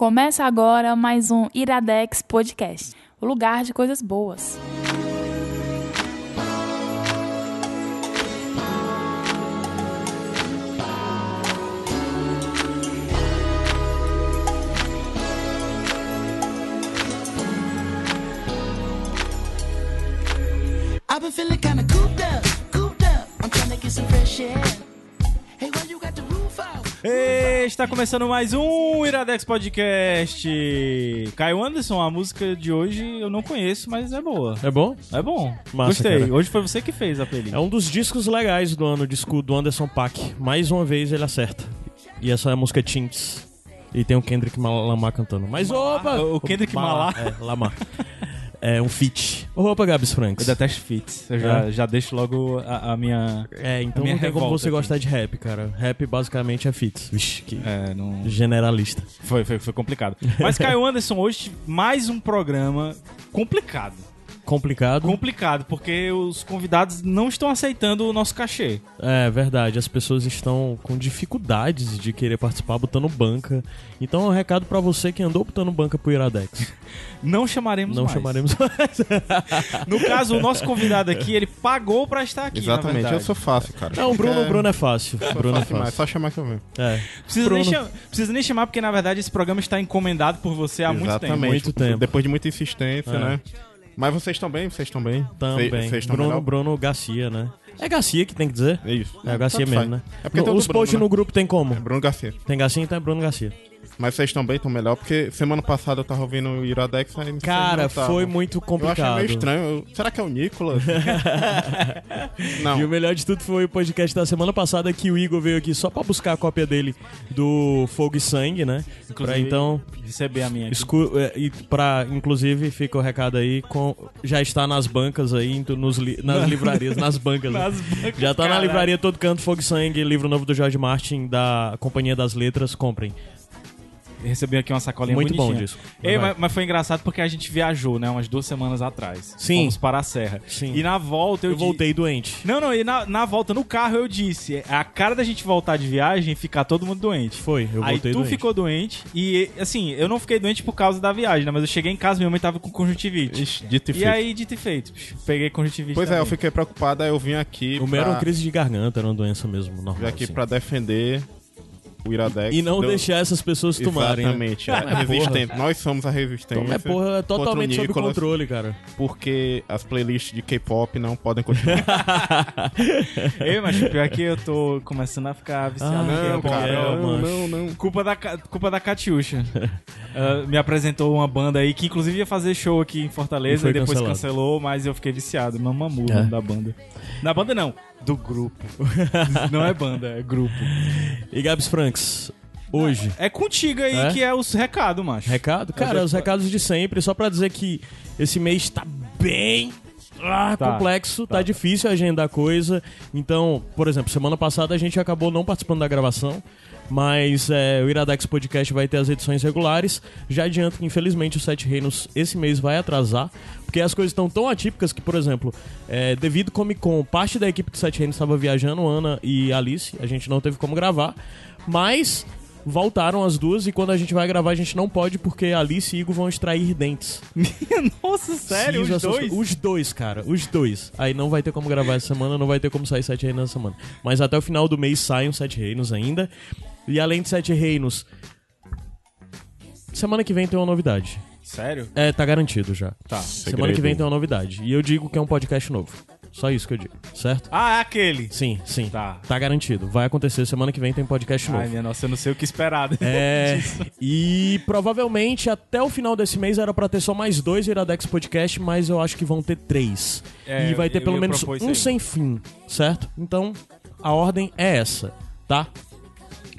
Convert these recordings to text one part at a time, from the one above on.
Começa agora mais um Iradex Podcast, o lugar de coisas boas. I've been feeling kinda cooped up, cooped up. I'm trying to get some fresh air. Hey, why you got the roof Está começando mais um Iradex Podcast. Caio Anderson, a música de hoje eu não conheço, mas é boa. É bom? É bom. Massa, Gostei. cara. Hoje foi você que fez a playlist. É um dos discos legais do ano, o disco do Anderson Paak. Mais uma vez ele acerta. E essa é a música Tints. E tem o Kendrick Lamar cantando. Mas opa! O Kendrick Lamar. É, Lamar. É um feat. Opa, Gabs Franks. Eu detesto fits. Eu já, É? já deixo logo a, a minha. É, então minha não tem como você aqui. gostar de rap, cara. Rap basicamente é feats. Vixe, que É, não. generalista. Foi, foi, foi complicado. Mas Caio Anderson, hoje mais um programa complicado. Complicado. Complicado, porque os convidados não estão aceitando o nosso cachê. É verdade, as pessoas estão com dificuldades de querer participar botando banca. Então é um recado pra você que andou botando banca pro Iradex. Não chamaremos Não mais. chamaremos mais. No caso, o nosso convidado aqui, ele pagou pra estar aqui. na Exatamente, eu sou fácil, cara. Não, o Bruno, É, Bruno é fácil. Bruno é fácil só chamar que eu venho. É. Precisa nem, Bruno. cham- precisa nem chamar, porque na verdade esse programa está encomendado por você há muito tempo. Exatamente. Muito tempo. Depois de muita insistência, É. né? Mas vocês estão bem? Vocês estão bem? Também. Vocês estão Bruno, melhor? Bruno Garcia, né? É Garcia que tem que dizer? É isso. É o Garcia Tanto mesmo, faz. né? É porque No- tem o os Bruno, posts né? no grupo tem como? É Bruno Garcia. Tem Garcia, então é Bruno Garcia. Mas vocês estão bem, estão melhor, porque semana passada eu tava ouvindo o Iradex aí Cara, foi muito Eu achei complicado. meio estranho. Eu- Será que é o Nicolas? não. E o melhor de tudo foi o podcast da semana passada que o Igor veio aqui só pra buscar a cópia dele do Fogo e Sangue, né? Pra Inclusive, então Receber a minha aqui. Escu é, e pra, inclusive, fica o recado aí, com, já está nas bancas aí, nos li- nas livrarias, nas bancas. né? Nas bancas, já tá na caralho. livraria Todo Canto, Fogo e Sangue, livro novo do Jorge Martin, da Companhia das Letras, comprem. Recebi aqui uma sacolinha Muito bom bonitinha. disso. Ei, mas, mas foi engraçado porque a gente viajou, né? Umas duas semanas atrás. Sim. Fomos para a Serra. Sim. E na volta eu, Eu di- voltei doente. Não, não, e na, na volta no carro eu disse: é a cara da gente voltar de viagem e ficar todo mundo doente. Foi, eu Aí voltei tu doente. ficou doente e, assim, eu não fiquei doente por causa da viagem, né? Mas eu cheguei em casa e minha mãe tava com conjuntivite. Ixi, dito e E feito. aí, dito e feito, peguei conjuntivite Pois é, eu também. fiquei preocupado, aí eu vim aqui O meu era pra, uma crise de garganta, era uma doença mesmo, normal. vim aqui assim. pra defender o Iradex. E não Deu- deixar essas pessoas tomarem. né? Exatamente, é. Ah, mas resistente. Nós somos a resistência. Então é porra, é totalmente sob controle, cara. Porque as playlists de K-pop não podem continuar. Ei, mas pior que eu tô começando a ficar viciado Ah, no não, K-pop. cara, é, não, não, não. Culpa da, culpa da Catiuxa. Ela me apresentou uma banda aí que inclusive ia fazer show aqui em Fortaleza e, depois cancelado. cancelou, mas eu fiquei viciado. Mamamu, É. da banda. Da banda não, do grupo. não é banda, é grupo. E Gabs Franks, hoje. É contigo aí É? que é os recados, macho. Recado? Cara, os recados de sempre, só pra dizer que esse mês tá bem ah, Tá. complexo, tá. difícil agendar coisa. Então, por exemplo, semana passada a gente acabou não participando da gravação, mas é, o Iradex Podcast vai ter as edições regulares. Já adianto que, infelizmente, o Sete Reinos esse mês vai atrasar, porque as coisas estão tão atípicas que, por exemplo, é, devido Comic Con, parte da equipe do Sete Reinos estava viajando, Ana e Alice, a gente não teve como gravar, mas voltaram as duas e quando a gente vai gravar a gente não pode porque Alice e Igor vão extrair dentes. Nossa, sério, Sim, os dois? Os dois, cara, os dois. Aí não vai ter como gravar essa semana, não vai ter como sair Sete Reinos essa semana. Mas até o final do mês saem os Sete Reinos ainda. E além de Sete Reinos, semana que vem tem uma novidade. Sério? É, tá garantido já. Tá. Semana que vem tem uma novidade. E eu digo que é um podcast novo. Só isso que eu digo, certo? Ah, é aquele. Sim, sim. Tá. Tá garantido. Vai acontecer semana que vem tem podcast novo. Ai, minha nossa, eu não sei o que esperar. É, e provavelmente até o final desse mês era pra ter só mais dois Iradex Podcast, mas eu acho que vão ter três. É, e vai ter eu pelo ia menos isso um aí. sem fim, certo? Então, a ordem é essa, tá?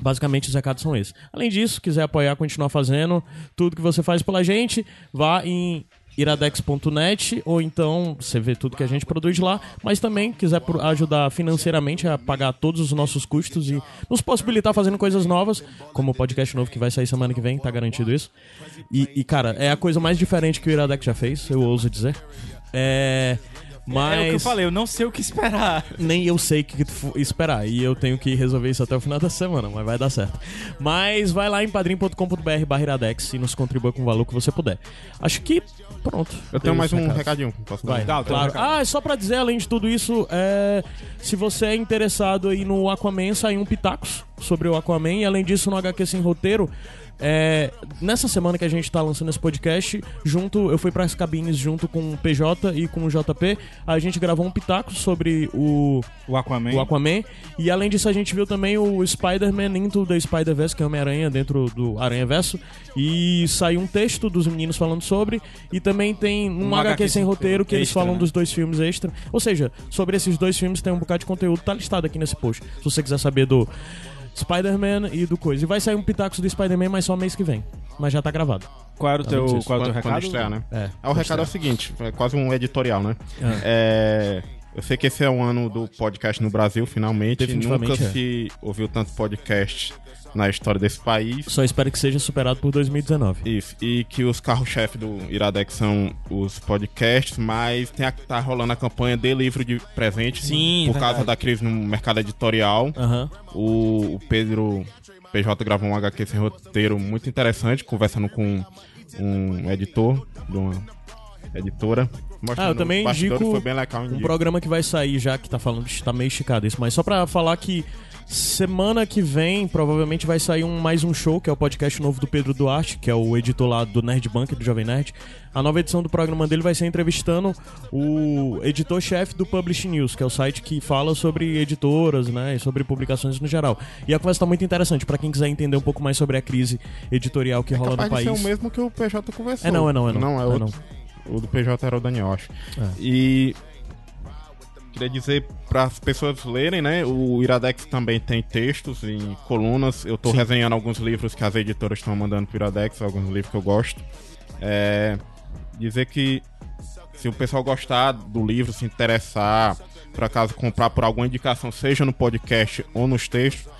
Basicamente, os recados são esses. Além disso, quiser apoiar, continuar fazendo tudo que você faz pela gente, vá em iradex.net ou então você vê tudo que a gente produz lá, mas também quiser ajudar financeiramente a pagar todos os nossos custos e nos possibilitar fazendo coisas novas, como o podcast novo que vai sair semana que vem, tá garantido isso. E, e, cara, é a coisa mais diferente que o Iradex já fez, eu ouso dizer. É Mas É o que eu falei, eu não sei o que esperar. nem eu sei o que esperar. E eu tenho que resolver isso até o final da semana, mas vai dar certo. Mas vai lá em padrim.com.br barra e nos contribua com o valor que você puder. Acho que pronto. Eu tenho mais um recados. recadinho. Posso dar? Vai, Tá, um claro. recado. Ah, só pra dizer, além de tudo isso, é, se você é interessado aí no Aquaman, saiu um Pitacos sobre o Aquaman. E além disso, no HQ Sem Roteiro, é, nessa semana que a gente tá lançando esse podcast, junto, eu fui pras cabines junto com o PJ e com o JP. A gente gravou um Pitacos sobre o, O Aquaman. o Aquaman. E além disso, a gente viu também o Spider-Man Into the Spider-Verse, que é Homem-Aranha dentro do Aranha-Verso. E saiu um texto dos meninos falando sobre. E também tem um, Um HQ, HQ sem roteiro que eles extra, falam né? dos dois filmes extra. Ou seja, sobre esses dois filmes tem um bocado de conteúdo, tá listado aqui nesse post. Se você quiser saber do Spider-Man e do coisa. E vai sair um Pitacos do Spider-Man, mas só mês que vem. Mas já tá gravado. Qual era o teu, Além disso, qual era o Quando, teu quando recado? estrear, né? É. Ah, o recado é o seguinte, é quase um editorial, né? É, eu sei que esse é o ano do podcast no Brasil, finalmente. Nunca é. se ouviu tanto podcast na história desse país. Só espero que seja superado por 2019. Isso, e que os carros-chefe do Iradex são os podcasts, mas tem a, tá rolando a campanha de livro de presente. Sim, Por verdade. causa da crise no mercado editorial. Aham. O, o Pedro PJ gravou um HQ sem roteiro muito interessante, conversando com um editor de uma editora. Ah, eu também indico foi bem legal, Um indico. programa que vai sair já, que tá falando, tá meio esticado isso, mas só pra falar que semana que vem provavelmente vai sair um, mais um show, que é o podcast novo do Pedro Duarte, que é o editor lá do Nerd Bunker, do Jovem Nerd. A nova edição do programa dele vai ser entrevistando o editor-chefe do Publish News, que é o site que fala sobre editoras, né, e sobre publicações no geral. E a conversa tá muito interessante, pra quem quiser entender um pouco mais sobre a crise editorial que É rola no país. ser o mesmo que o PJ conversou. É não, é não, é não. Não, é É outro. O do PJ era o Daniel, acho. É. E queria dizer para as pessoas lerem, né? O Iradex também tem textos em colunas. Eu tô resenhando alguns livros que as editoras estão mandando pro Iradex, alguns livros que eu gosto. É, dizer que se o pessoal gostar do livro, se interessar, por acaso comprar por alguma indicação, seja no podcast ou nos textos,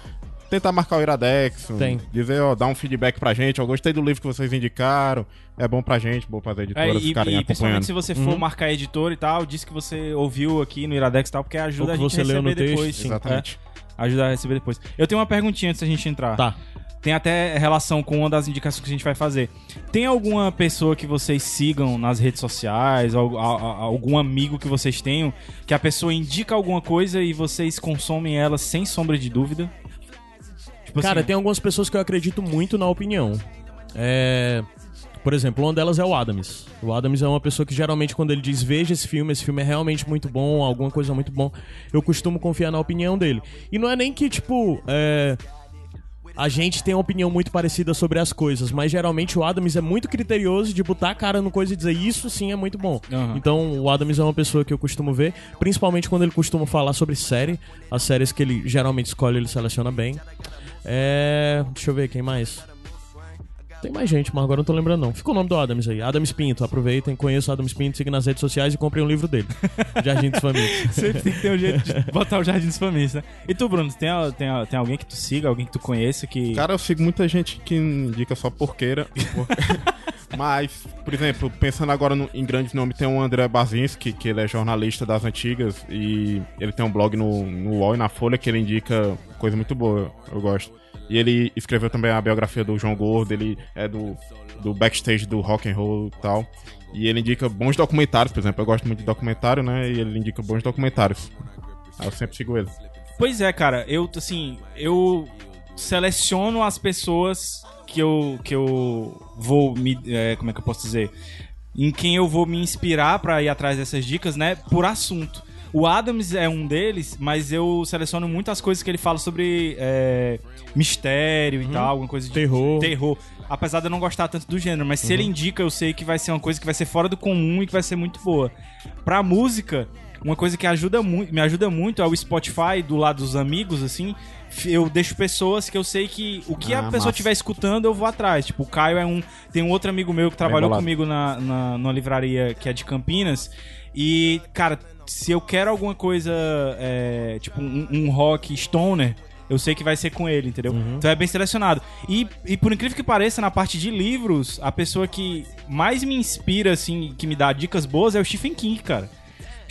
tentar marcar o Iradex, Tem. dizer, ó, dar um feedback pra gente, eu gostei do livro que vocês indicaram, é bom pra gente, bom para as É, editoras e, ficarem e principalmente acompanhando. se você Uhum. for marcar editor e tal, diz que você ouviu aqui no Iradex e tal, porque ajuda a que gente você a receber no texto, depois. sim. Exatamente. É, ajuda a receber depois. Eu tenho uma perguntinha antes da gente entrar. Tá. Tem até relação com uma das indicações que a gente vai fazer. Tem alguma pessoa que vocês sigam nas redes sociais, algum amigo que vocês tenham, que a pessoa indica alguma coisa e vocês consomem ela sem sombra de dúvida? Tipo Cara, assim, tem algumas pessoas que eu acredito muito na opinião. É. Por exemplo, uma delas é o Adams. O Adams é uma pessoa que geralmente, quando ele diz veja esse filme, esse filme é realmente muito bom, alguma coisa muito bom, eu costumo confiar na opinião dele. E não é nem que, tipo, é. A gente tem uma opinião muito parecida sobre as coisas, mas geralmente o Adams é muito criterioso de botar a cara no coisa e dizer isso sim é muito bom. Aham. Então o Adams é uma pessoa que eu costumo ver, principalmente quando ele costuma falar sobre série. As séries que ele geralmente escolhe, ele seleciona bem. É. Deixa eu ver quem mais. Tem mais gente, mas agora eu não tô lembrando não. Fica o nome do Adams aí. Adams Pinto. Aproveitem, conheçam o Adams Pinto, sigam nas redes sociais e comprem um livro dele. Jardim dos Famílias. Sempre tem que ter um jeito de botar o Jardim dos Famílias, né? E tu, Bruno, tem, tem, tem alguém que tu siga, alguém que tu conheça que. Cara, eu sigo muita gente que indica só porqueira. Mas, por exemplo, pensando agora no- em grandes nomes, tem o André Bazinski, que ele é jornalista das antigas e ele tem um blog no, no UOL e na Folha que ele indica coisa muito boa, eu gosto. E ele escreveu também a biografia do João Gordo, ele é do, do backstage do rock and roll e tal. E ele indica bons documentários, por exemplo, eu gosto muito de documentário, né? E ele indica bons documentários. Eu sempre sigo ele. Pois é, cara, eu, assim, eu seleciono as pessoas que eu, que eu vou me. é, como é que eu posso dizer? Em quem eu vou me inspirar pra ir atrás dessas dicas, né? Por assunto. O Adams é um deles, mas eu seleciono muitas coisas que ele fala sobre é, mistério e tal, alguma coisa de Terror. terror. Apesar de eu não gostar tanto do gênero, mas se ele indica, eu sei que vai ser uma coisa que vai ser fora do comum e que vai ser muito boa. Pra música, uma coisa que ajuda muito, me ajuda muito é o Spotify do lado dos amigos, assim. Eu deixo pessoas que eu sei que o que Ah, a pessoa estiver escutando, eu vou atrás. Tipo, o Caio é um. Tem um outro amigo meu que trabalhou comigo na, na, numa livraria que é de Campinas. E, cara, se eu quero alguma coisa, é, tipo, um, um rock stoner. Eu sei que vai ser com ele, entendeu? Então é bem selecionado. E, e por incrível que pareça, na parte de livros, a pessoa que mais me inspira, assim, que me dá dicas boas é o Stephen King, cara.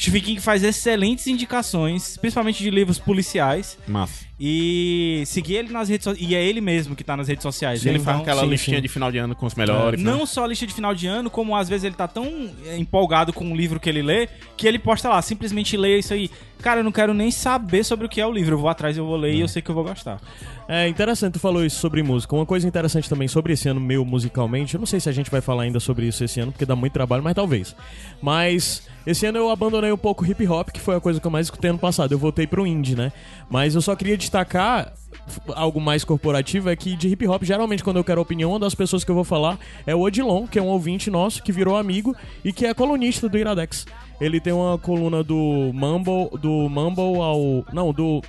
Stephen King faz excelentes indicações, principalmente de livros policiais. Massa. E seguir ele nas redes sociais. E é ele mesmo que tá nas redes sociais. Ele Então, faz aquela sim, listinha sim. de final de ano com os melhores. né? Não só a lista de final de ano, como às vezes ele tá tão é, empolgado com o livro que ele lê, que ele posta lá, simplesmente leia isso aí. Cara, eu não quero nem saber sobre o que é o livro. Eu vou atrás, eu vou ler e eu sei que eu vou gostar. É interessante, tu falou isso sobre música. Uma coisa interessante também sobre esse ano meu musicalmente, eu não sei se a gente vai falar ainda sobre isso esse ano, porque dá muito trabalho, mas talvez. Mas esse ano eu abandonei um pouco hip hop, que foi a coisa que eu mais escutei ano passado. Eu voltei pro indie, né? Mas eu só queria destacar algo mais corporativo, é que de hip hop, geralmente quando eu quero opinião, uma das pessoas que eu vou falar é o Odilon, que é um ouvinte nosso, que virou amigo e que é colunista do Iradex. Ele tem uma coluna do Mumble, do Mumble ao... Não, do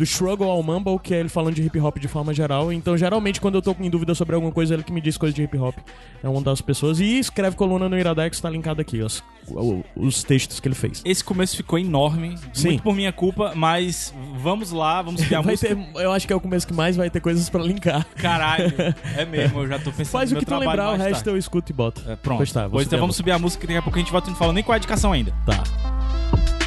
do Struggle ao Mumble, que é ele falando de hip hop de forma geral. Então, geralmente, quando eu tô em dúvida sobre alguma coisa, é ele que me diz coisa de hip hop. É uma das pessoas. E escreve coluna no Iradex, tá linkado aqui, os, os textos que ele fez. Esse começo ficou enorme, Sim. muito por minha culpa, mas vamos lá, vamos ver a Vai música. ter, eu acho que é o começo que mais vai ter coisas pra linkar. Caralho, é mesmo, eu já tô pensando Faz o que tu lembrar, o resto tarde. eu escuto e boto. É, pronto. Pois tá, pois então vamos subir a música, daqui a pouco a gente volta e não falou nem qual é a indicação ainda. Tá.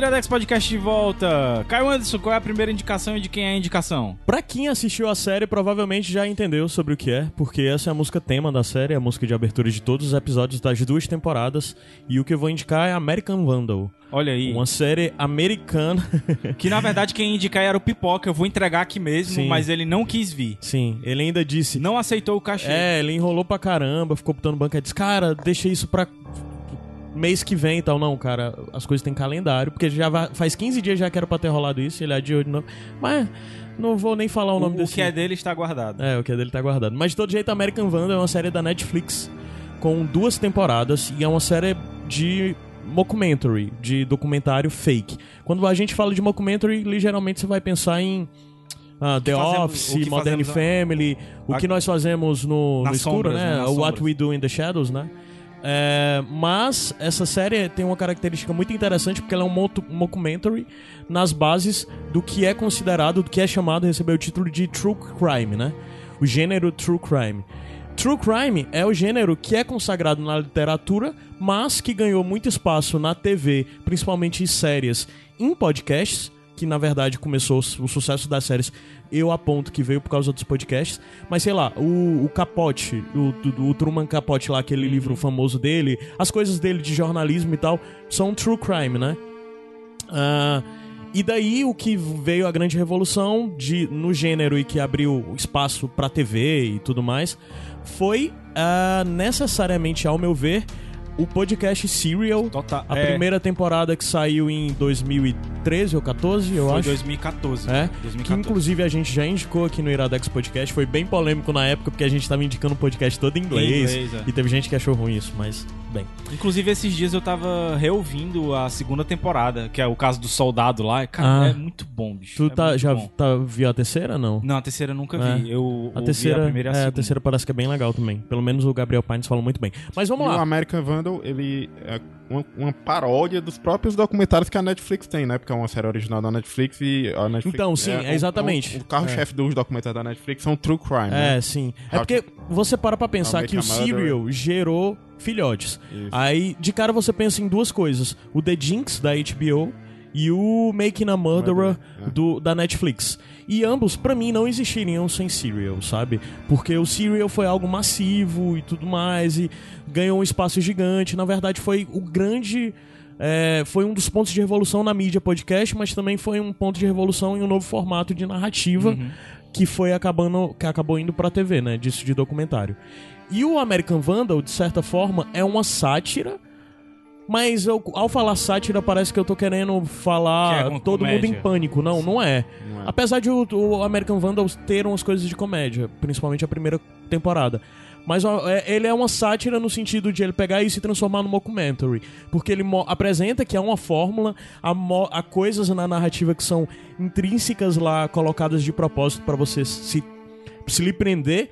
Iradex Podcast de volta. Caio Anderson, qual é a primeira indicação e de quem é a indicação? Pra quem assistiu a série, provavelmente já entendeu sobre o que é, porque essa é a música tema da série, é a música de abertura de todos os episódios das duas temporadas. E o que eu vou indicar é American Vandal. Olha aí. Uma série americana. Que na verdade quem indicar era o Pipoca. Eu vou entregar aqui mesmo, Sim. mas ele não quis vir. Sim, ele ainda disse. Não aceitou o cachê. É, ele enrolou pra caramba, ficou botando banca e disse, cara, deixa isso pra mês que vem e tal. Não, cara, as coisas têm calendário, porque já faz 15 dias já que era pra ter rolado isso, ele adiou de novo. Mas não vou nem falar o O, nome o desse. que é dele está guardado. É, o que é dele tá guardado. Mas de todo jeito, American Vandal é uma série da Netflix com duas temporadas e é uma série de mockumentary, de documentário fake. Quando a gente fala de mockumentary, ligeiramente você vai pensar em ah, The fazemos- Office, o Modern fazemos a- Family, o que nós fazemos no, no escuro, sombras, né? né? What. We Do in the Shadows, né? É, mas essa série tem uma característica muito interessante porque ela é um mockumentary nas bases do que é considerado, do que é chamado, recebeu o título de True Crime, né? O gênero True Crime. True Crime é o gênero que é consagrado na literatura, mas que ganhou muito espaço na TV, principalmente em séries, em podcasts, que na verdade começou o sucesso das séries, eu aponto que veio por causa dos podcasts, mas sei lá, o, o Capote, o, do- o Truman Capote lá, aquele livro famoso dele, as coisas dele de jornalismo e tal, são true crime, né? Ah, e daí o que veio a grande revolução de, no gênero e que abriu espaço pra TV e tudo mais foi ah, necessariamente, ao meu ver, o podcast Serial. Total. A é, primeira temporada que saiu em 2013 ou 14, eu foi acho. 2014. É, que 2014. inclusive a gente já indicou aqui no Iradex Podcast. Foi bem polêmico na época, porque a gente tava indicando o podcast todo em inglês. Em inglês, é. E teve gente que achou ruim isso, mas, bem. Inclusive, esses dias eu tava reouvindo a segunda temporada, que é o caso do soldado lá. Cara, Ah. é muito bom, bicho. Tu é tá, já bom. tá, viu a terceira, não? Não, a terceira eu nunca É. vi. Eu A terceira, a primeira e a é, a segunda. terceira parece que é bem legal também. Pelo menos o Gabriel Pines falou muito bem. Mas vamos E o lá. American Vandal, ele é uma, uma paródia dos próprios documentários que a Netflix tem, né? Porque é uma série original da Netflix e a Netflix... Então, sim, é o- exatamente. O, o carro-chefe dos documentários da Netflix são True Crime, né? É, sim. É porque você para pra pensar que o. Serial gerou filhotes. Isso. Aí, de cara, você pensa em duas coisas: o The Jinx, da HBO, e o Making a Murderer, é. do, da Netflix. E ambos, pra mim, não existiriam sem Serial, sabe? Porque o Serial foi algo massivo e tudo mais, e ganhou um espaço gigante. Na verdade, foi o grande. é, foi um dos pontos de revolução na mídia podcast, mas também foi um ponto de revolução em um novo formato de narrativa que foi acabando que acabou indo pra TV, né, disso de documentário. E o American Vandal, de certa forma, é uma sátira Mas eu- ao falar sátira, parece que eu tô querendo Que falar é uma todo mundo comédia. em pânico. Não, não é. Não é. Apesar de o, o American Vandal ter umas coisas de comédia, principalmente a primeira temporada. Mas é- ele é uma sátira no sentido de ele pegar isso e transformar no mockumentary. Porque ele apresenta que há uma fórmula, há, há coisas na narrativa que são intrínsecas lá, colocadas de propósito pra você se, se lhe prender.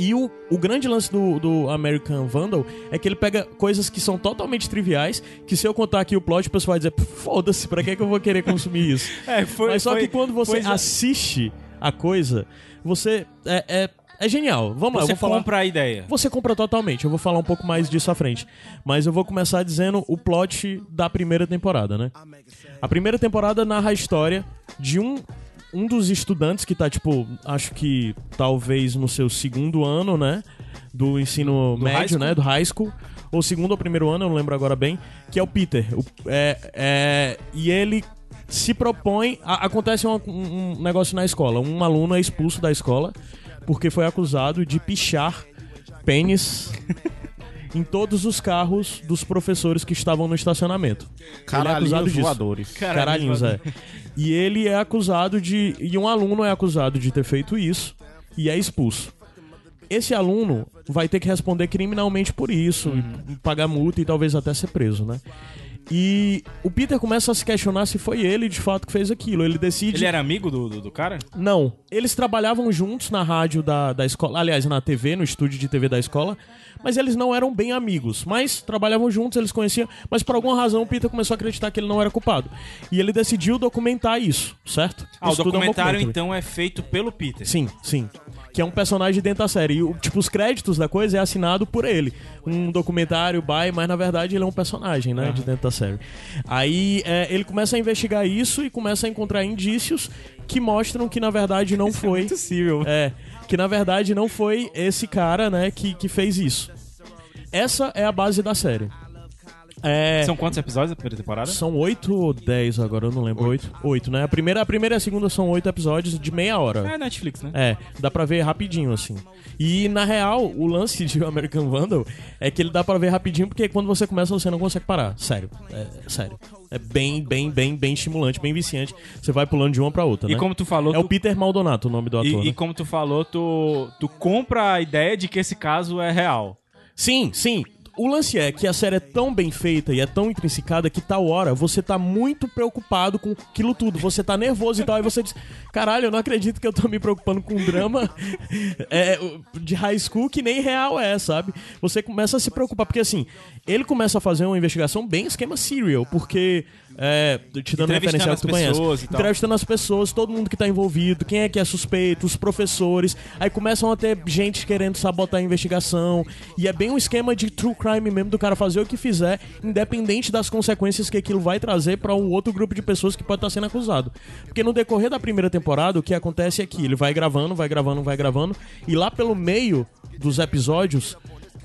E o, o grande lance do, do American Vandal é que ele pega coisas que são totalmente triviais, que se eu contar aqui o plot, o pessoal vai dizer, foda-se, pra que, que eu vou querer consumir isso? É, foi, Mas só foi- que quando você assiste a coisa, você. É, é, é genial. Vamos lá, eu Você vou falar. compra a ideia. Você compra totalmente. Eu vou falar um pouco mais disso à frente. Mas eu vou começar dizendo o plot da primeira temporada, né? A primeira temporada narra a história de um. Um dos estudantes que tá, tipo, acho que talvez no seu segundo ano, né? Do ensino Do médio, né? Do high school. Ou segundo ou primeiro ano, eu não lembro agora bem. Que é o Peter. O- é, é, e ele se propõe. a- acontece um, um- um negócio na escola. Um aluno é expulso da escola porque foi acusado de pichar pênis em todos os carros dos professores que estavam no estacionamento. Ele é acusado Caralhinhos disso. voadores. Caralhinhos, é. E ele é acusado de. E um aluno é acusado de ter feito isso e é expulso. Esse aluno vai ter que responder criminalmente por isso, e pagar multa e talvez até ser preso, né? E o Peter começa a se questionar se foi ele de fato que fez aquilo. Ele decide. Ele era amigo do, do, do cara? Não. Eles trabalhavam juntos na rádio da, da escola, aliás, na TV, no estúdio de TV da escola, mas eles não eram bem amigos. Mas trabalhavam juntos, eles conheciam, mas por alguma razão o Peter começou a acreditar que ele não era culpado. E ele decidiu documentar isso, certo? Ah, o Isso tudo é um documentário então é feito pelo Peter. Sim, sim. Que é um personagem dentro da série. E, o- tipo, os créditos da coisa é assinado por ele. Um documentário, by, mas na verdade ele é um personagem, né? De dentro da série. Aí é, ele começa a investigar isso e começa a encontrar indícios que mostram que na verdade não foi. Impossível. É, que na verdade não foi esse cara, né, que, que fez isso. Essa é a base da série. É, São quantos episódios da primeira temporada? são oito ou dez agora, eu não lembro. Oito. Oito, né? A primeira, a primeira e a segunda são oito episódios de meia hora. É Netflix, né? É, dá pra ver rapidinho, assim. E, na real, o lance de American Vandal é que ele dá pra ver rapidinho porque quando você começa você não consegue parar. Sério. É, sério. É bem, bem, bem, bem estimulante, bem viciante. Você vai pulando de uma pra outra, E né? como tu falou, É o tu- Peter Maldonato o nome do E, ator, e né? como tu falou, tu, tu compra a ideia de que esse caso é real. Sim, sim. O lance é que a série é tão bem feita e é tão intrinsecada que tal hora você tá muito preocupado com aquilo tudo. Você tá nervoso e tal, e você diz: Caralho, eu não acredito que eu tô me preocupando com um drama é, de high school que nem real é, sabe? Você começa a se preocupar, porque assim, ele começa a fazer uma investigação bem esquema serial, porque. É, te dando as que tu conhece. Entrevistando as pessoas, todo mundo que tá envolvido, quem é que é suspeito, os professores. Aí começam a ter gente querendo sabotar a investigação. E é bem um esquema de true crime mesmo do cara fazer o que fizer, independente das consequências que aquilo vai trazer pra um outro grupo de pessoas que pode estar sendo acusado. Porque no decorrer da primeira temporada, o que acontece é que ele vai gravando, vai gravando, vai gravando, e lá pelo meio dos episódios.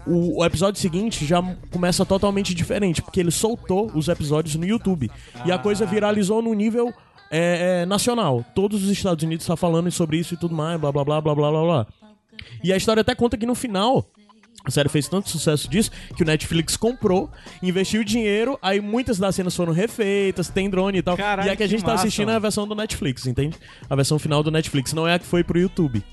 O, o episódio seguinte já começa totalmente diferente, porque ele soltou os episódios no YouTube. E a coisa viralizou no nível é, é, nacional. Todos os Estados Unidos estão falando sobre isso e tudo mais, blá blá blá blá blá blá blá. E a história até conta que no final. A série fez tanto sucesso disso que o Netflix comprou, investiu dinheiro, aí muitas das cenas foram refeitas, tem drone e tal. Caralho, e a que a que gente tá massa, assistindo é a versão do Netflix, entende? A versão final do Netflix, não é a que foi pro YouTube.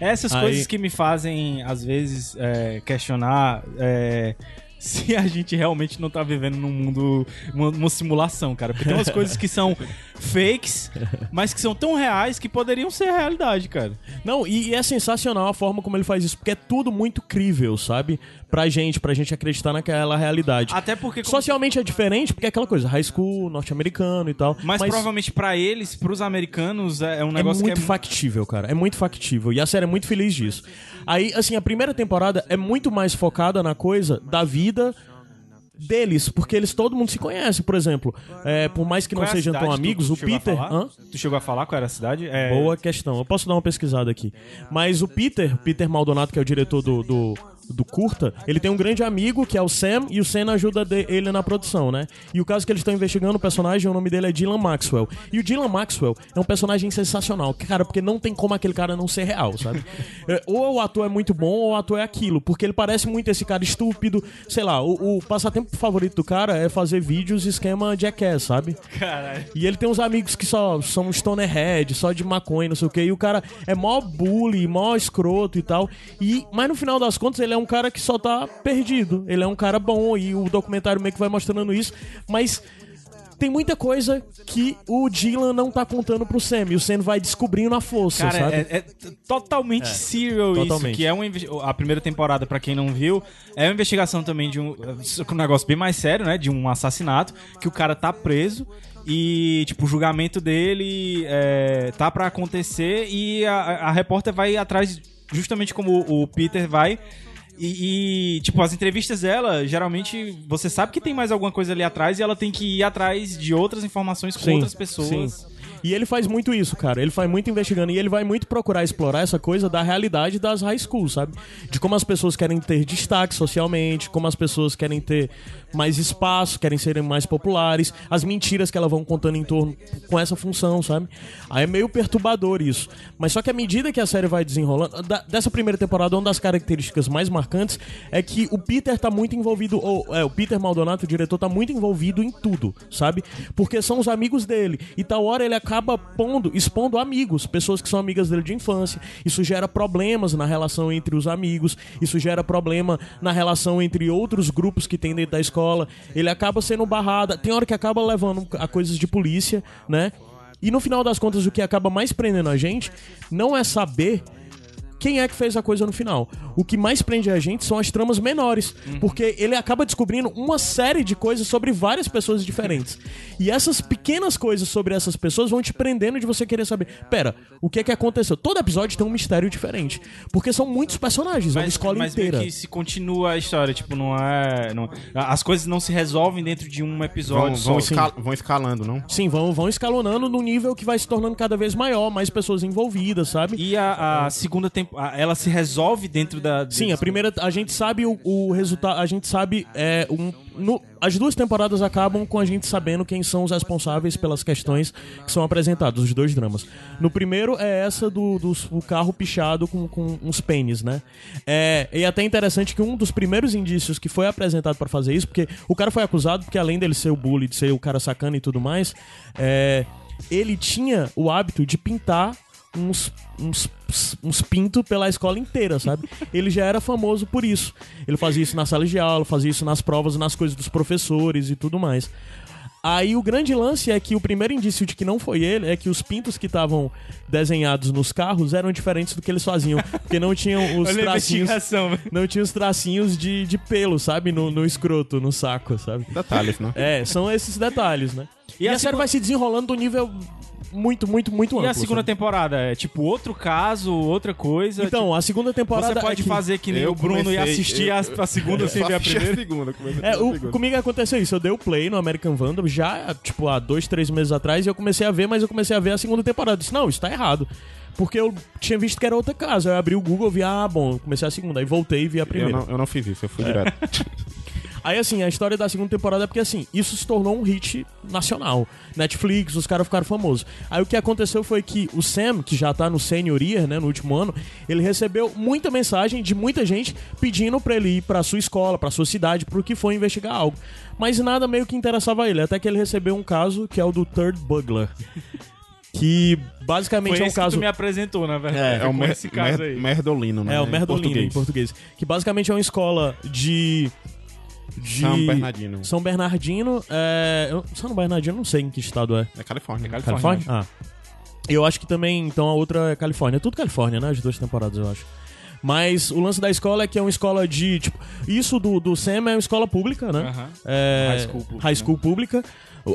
Essas Aí- coisas que me fazem, às vezes, é, questionar é, se a gente realmente não tá vivendo num mundo, uma, uma simulação, cara. Porque tem umas coisas que são fakes, mas que são tão reais que poderiam ser realidade, cara. Não, e, e é sensacional a forma como ele faz isso, porque é tudo muito crível, sabe? Pra gente, pra gente acreditar naquela realidade. Até porque... Socialmente é diferente, porque é aquela coisa, high school, norte-americano e tal. Mas, provavelmente pra eles, pros americanos, é é um é negócio muito que é... factível, cara. É muito factível. E a série é muito feliz disso. Aí, assim, a primeira temporada é muito mais focada na coisa da vida deles, porque eles todo mundo se conhece, por exemplo. É, por mais que não Qual é a sejam tão Tu- amigos, tu o chegou a Peter. Tu chegou a falar qual era a cidade? É... Boa questão. Eu posso dar uma pesquisada aqui. Mas o Peter, Peter Maldonato, que é o diretor do, do, do curta, ele tem um grande amigo que é o Sam e o Sam ajuda de- ele na produção, né? E o caso que eles estão investigando o personagem, o nome dele é Dylan Maxwell. E o Dylan Maxwell é um personagem sensacional, cara, porque não tem como aquele cara não ser real, sabe? É, ou o ator é muito bom ou o ator é aquilo, porque ele parece muito esse cara estúpido, sei lá, o, o passatempo favorito do cara é fazer vídeos esquema Jackass, sabe? Caralho. E ele tem uns amigos que só são stonerhead, só de maconha, não sei o que. E o cara é mó bully, mó escroto e tal. E, mas no final das contas, ele é um cara que só tá perdido. Ele é um cara bom e o documentário meio que vai mostrando isso. Mas tem muita coisa que o Dylan não tá contando pro Sam. E o Sam vai descobrindo a força, Cara, sabe? é, é totalmente serial totalmente. isso. Que é a primeira temporada, pra quem não viu, é uma investigação também de um, um negócio bem mais sério, né? De um assassinato, que o cara tá preso e, tipo, o julgamento dele é, tá pra acontecer e a, a- repórter vai atrás, justamente como o Peter vai. E, e, tipo, as entrevistas dela, geralmente, você sabe que tem mais alguma coisa ali atrás e ela tem que ir atrás de outras informações com Sim, outras pessoas. sim. E ele faz muito isso, cara. Ele faz muito investigando e ele vai muito procurar explorar essa coisa da realidade das high schools, sabe? De como as pessoas querem ter destaque socialmente, como as pessoas querem ter mais espaço, querem serem mais populares, as mentiras que elas vão contando em torno com essa função, sabe? Aí é meio perturbador isso. Mas só que à medida que a série vai desenrolando, da- dessa primeira temporada, uma das características mais marcantes é que o Peter tá muito envolvido, ou é, o Peter Maldonato, o diretor, tá muito envolvido em tudo, sabe? Porque são os amigos dele. E tal hora ele acaba pondo, expondo amigos, pessoas que são amigas dele de infância. Isso gera problemas na relação entre os amigos, isso gera problema na relação entre outros grupos que tem dentro da escola. Ele acaba sendo barrado, tem hora que acaba levando a coisas de polícia, né? E no final das contas, o que acaba mais prendendo a gente não é saber quem é que fez a coisa no final. O que mais prende a gente são as tramas menores, porque ele acaba descobrindo uma série de coisas sobre várias pessoas diferentes. E essas pequenas coisas sobre essas pessoas vão te prendendo de você querer saber, pera, o que é que aconteceu? Todo episódio tem um mistério diferente, porque são muitos personagens, é uma escola mas inteira. que se continua a história, tipo, não é. não- as coisas não se resolvem dentro de um Vão, episódio vão, só. escal- vão escalando, não? Sim, vão, vão escalonando no nível que vai se tornando cada vez maior, mais pessoas envolvidas, sabe? E a, a segunda temporada, ela se resolve dentro da. Sim, a primeira, a gente sabe o, o resultado, a gente sabe é, um, no- as duas temporadas acabam com a gente sabendo quem são os responsáveis pelas questões que são apresentadas, os dois dramas. No primeiro é essa do, do o carro pichado com, com uns pênis, né? É, e é até interessante que um dos primeiros indícios que foi apresentado pra fazer isso, porque o cara foi acusado, porque além dele ser o bully, de ser o cara sacana e tudo mais, é, ele tinha o hábito de pintar uns, uns, uns pintos pela escola inteira, sabe? Ele já era famoso por isso. Ele fazia isso na sala de aula, fazia isso nas provas, nas coisas dos professores e tudo mais. Aí o grande lance é que o primeiro indício de que não foi ele é que os pintos que estavam desenhados nos carros eram diferentes do que eles faziam, porque não tinham os tracinhos, não tinha os tracinhos de, de pelo, sabe, no, no escroto, no saco, sabe? Detalhes, né? É, são esses detalhes, né? E, E a, a série vai se desenrolando do nível muito, muito, muito E amplo. a segunda sabe? temporada? É tipo outro caso, outra coisa? Então, a segunda tipo, temporada você pode é que- fazer que nem Eu o Bruno e comecei- assistir eu- a, a segunda Eu sem ver a assisti primeira? segunda, comecei É, pela o, segunda. comigo aconteceu isso. Eu dei o play no American Vandal já, tipo, há dois, três meses atrás e eu comecei a ver, mas eu comecei a ver a segunda temporada. Eu disse, não, isso tá errado. Porque eu tinha visto que era outra casa. Eu abri o Google, vi, ah, bom, eu comecei a segunda. Aí voltei e vi a Eu primeira. não, eu não fiz isso, eu fui direto. Aí, assim, a história da segunda temporada é porque, assim, isso se tornou um hit nacional. Netflix, os caras ficaram famosos. Aí o que aconteceu foi que o Sam, que já tá no Senior Year, né, no último ano, ele recebeu muita mensagem de muita gente pedindo pra ele ir pra sua escola, pra sua cidade, pro que foi investigar algo. Mas nada meio que interessava ele, até que ele recebeu um caso que é o do Third Bugler. Que basicamente Foi é um esse que caso. tu me apresentou, na verdade. É o com mer esse caso mer aí. Merdolino, né? É, o em Merdolino em português. Que basicamente é uma escola de. De São Bernardino. São Bernardino. É... eu- São Bernardino, eu não sei em que estado é. É Califórnia. Califórnia? Ah. Eu acho que também, então, a outra é Califórnia. É tudo Califórnia, né? As duas temporadas, eu acho. Mas o lance da escola é que é uma escola de, tipo... Isso do, do Sam é uma escola pública, né? É, High school pública, high school pública.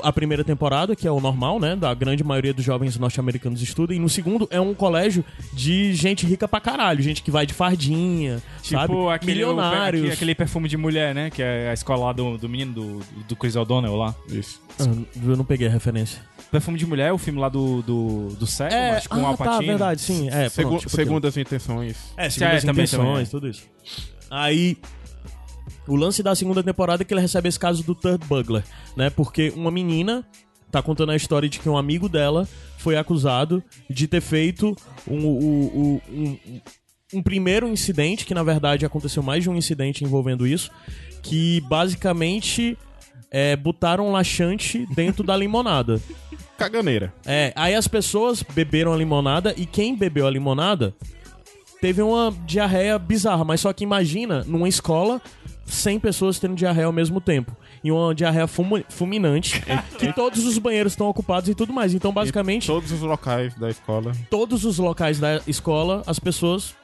A primeira temporada, que é o normal, né? Da grande maioria dos jovens norte-americanos estuda. E no segundo é um colégio de gente rica pra caralho. Gente que vai de fardinha, Tipo sabe? aquele, Milionários. aquele, aquele perfume de mulher, né? Que é a escola lá do, do menino, do, do Chris O'Donnell lá. Isso. Ah, eu não peguei a referência. Perfume de mulher, o filme lá do, do, do Cego, É, acho que com o ah, Al tá, Pacino. verdade, sim. É, Segu- pronto, tipo aquilo. segundas intenções. É, É, segundas também, intenções, também, é. tudo isso. Aí o lance da segunda temporada é que ele recebe esse caso do Third Bugler, né? Porque uma menina tá contando a história de que um amigo dela foi acusado de ter feito um, um, um, um- primeiro incidente, que na verdade aconteceu mais de um incidente envolvendo isso, que basicamente é, botaram um laxante dentro da limonada. Caganeira. É, aí as pessoas beberam a limonada e quem bebeu a limonada teve uma diarreia bizarra. Mas só que imagina, numa escola, 100 pessoas tendo diarreia ao mesmo tempo. E uma diarreia fumu- fulminante, que todos os banheiros estão ocupados e tudo mais. Então, basicamente, Todos os locais da escola. todos os locais da escola, as pessoas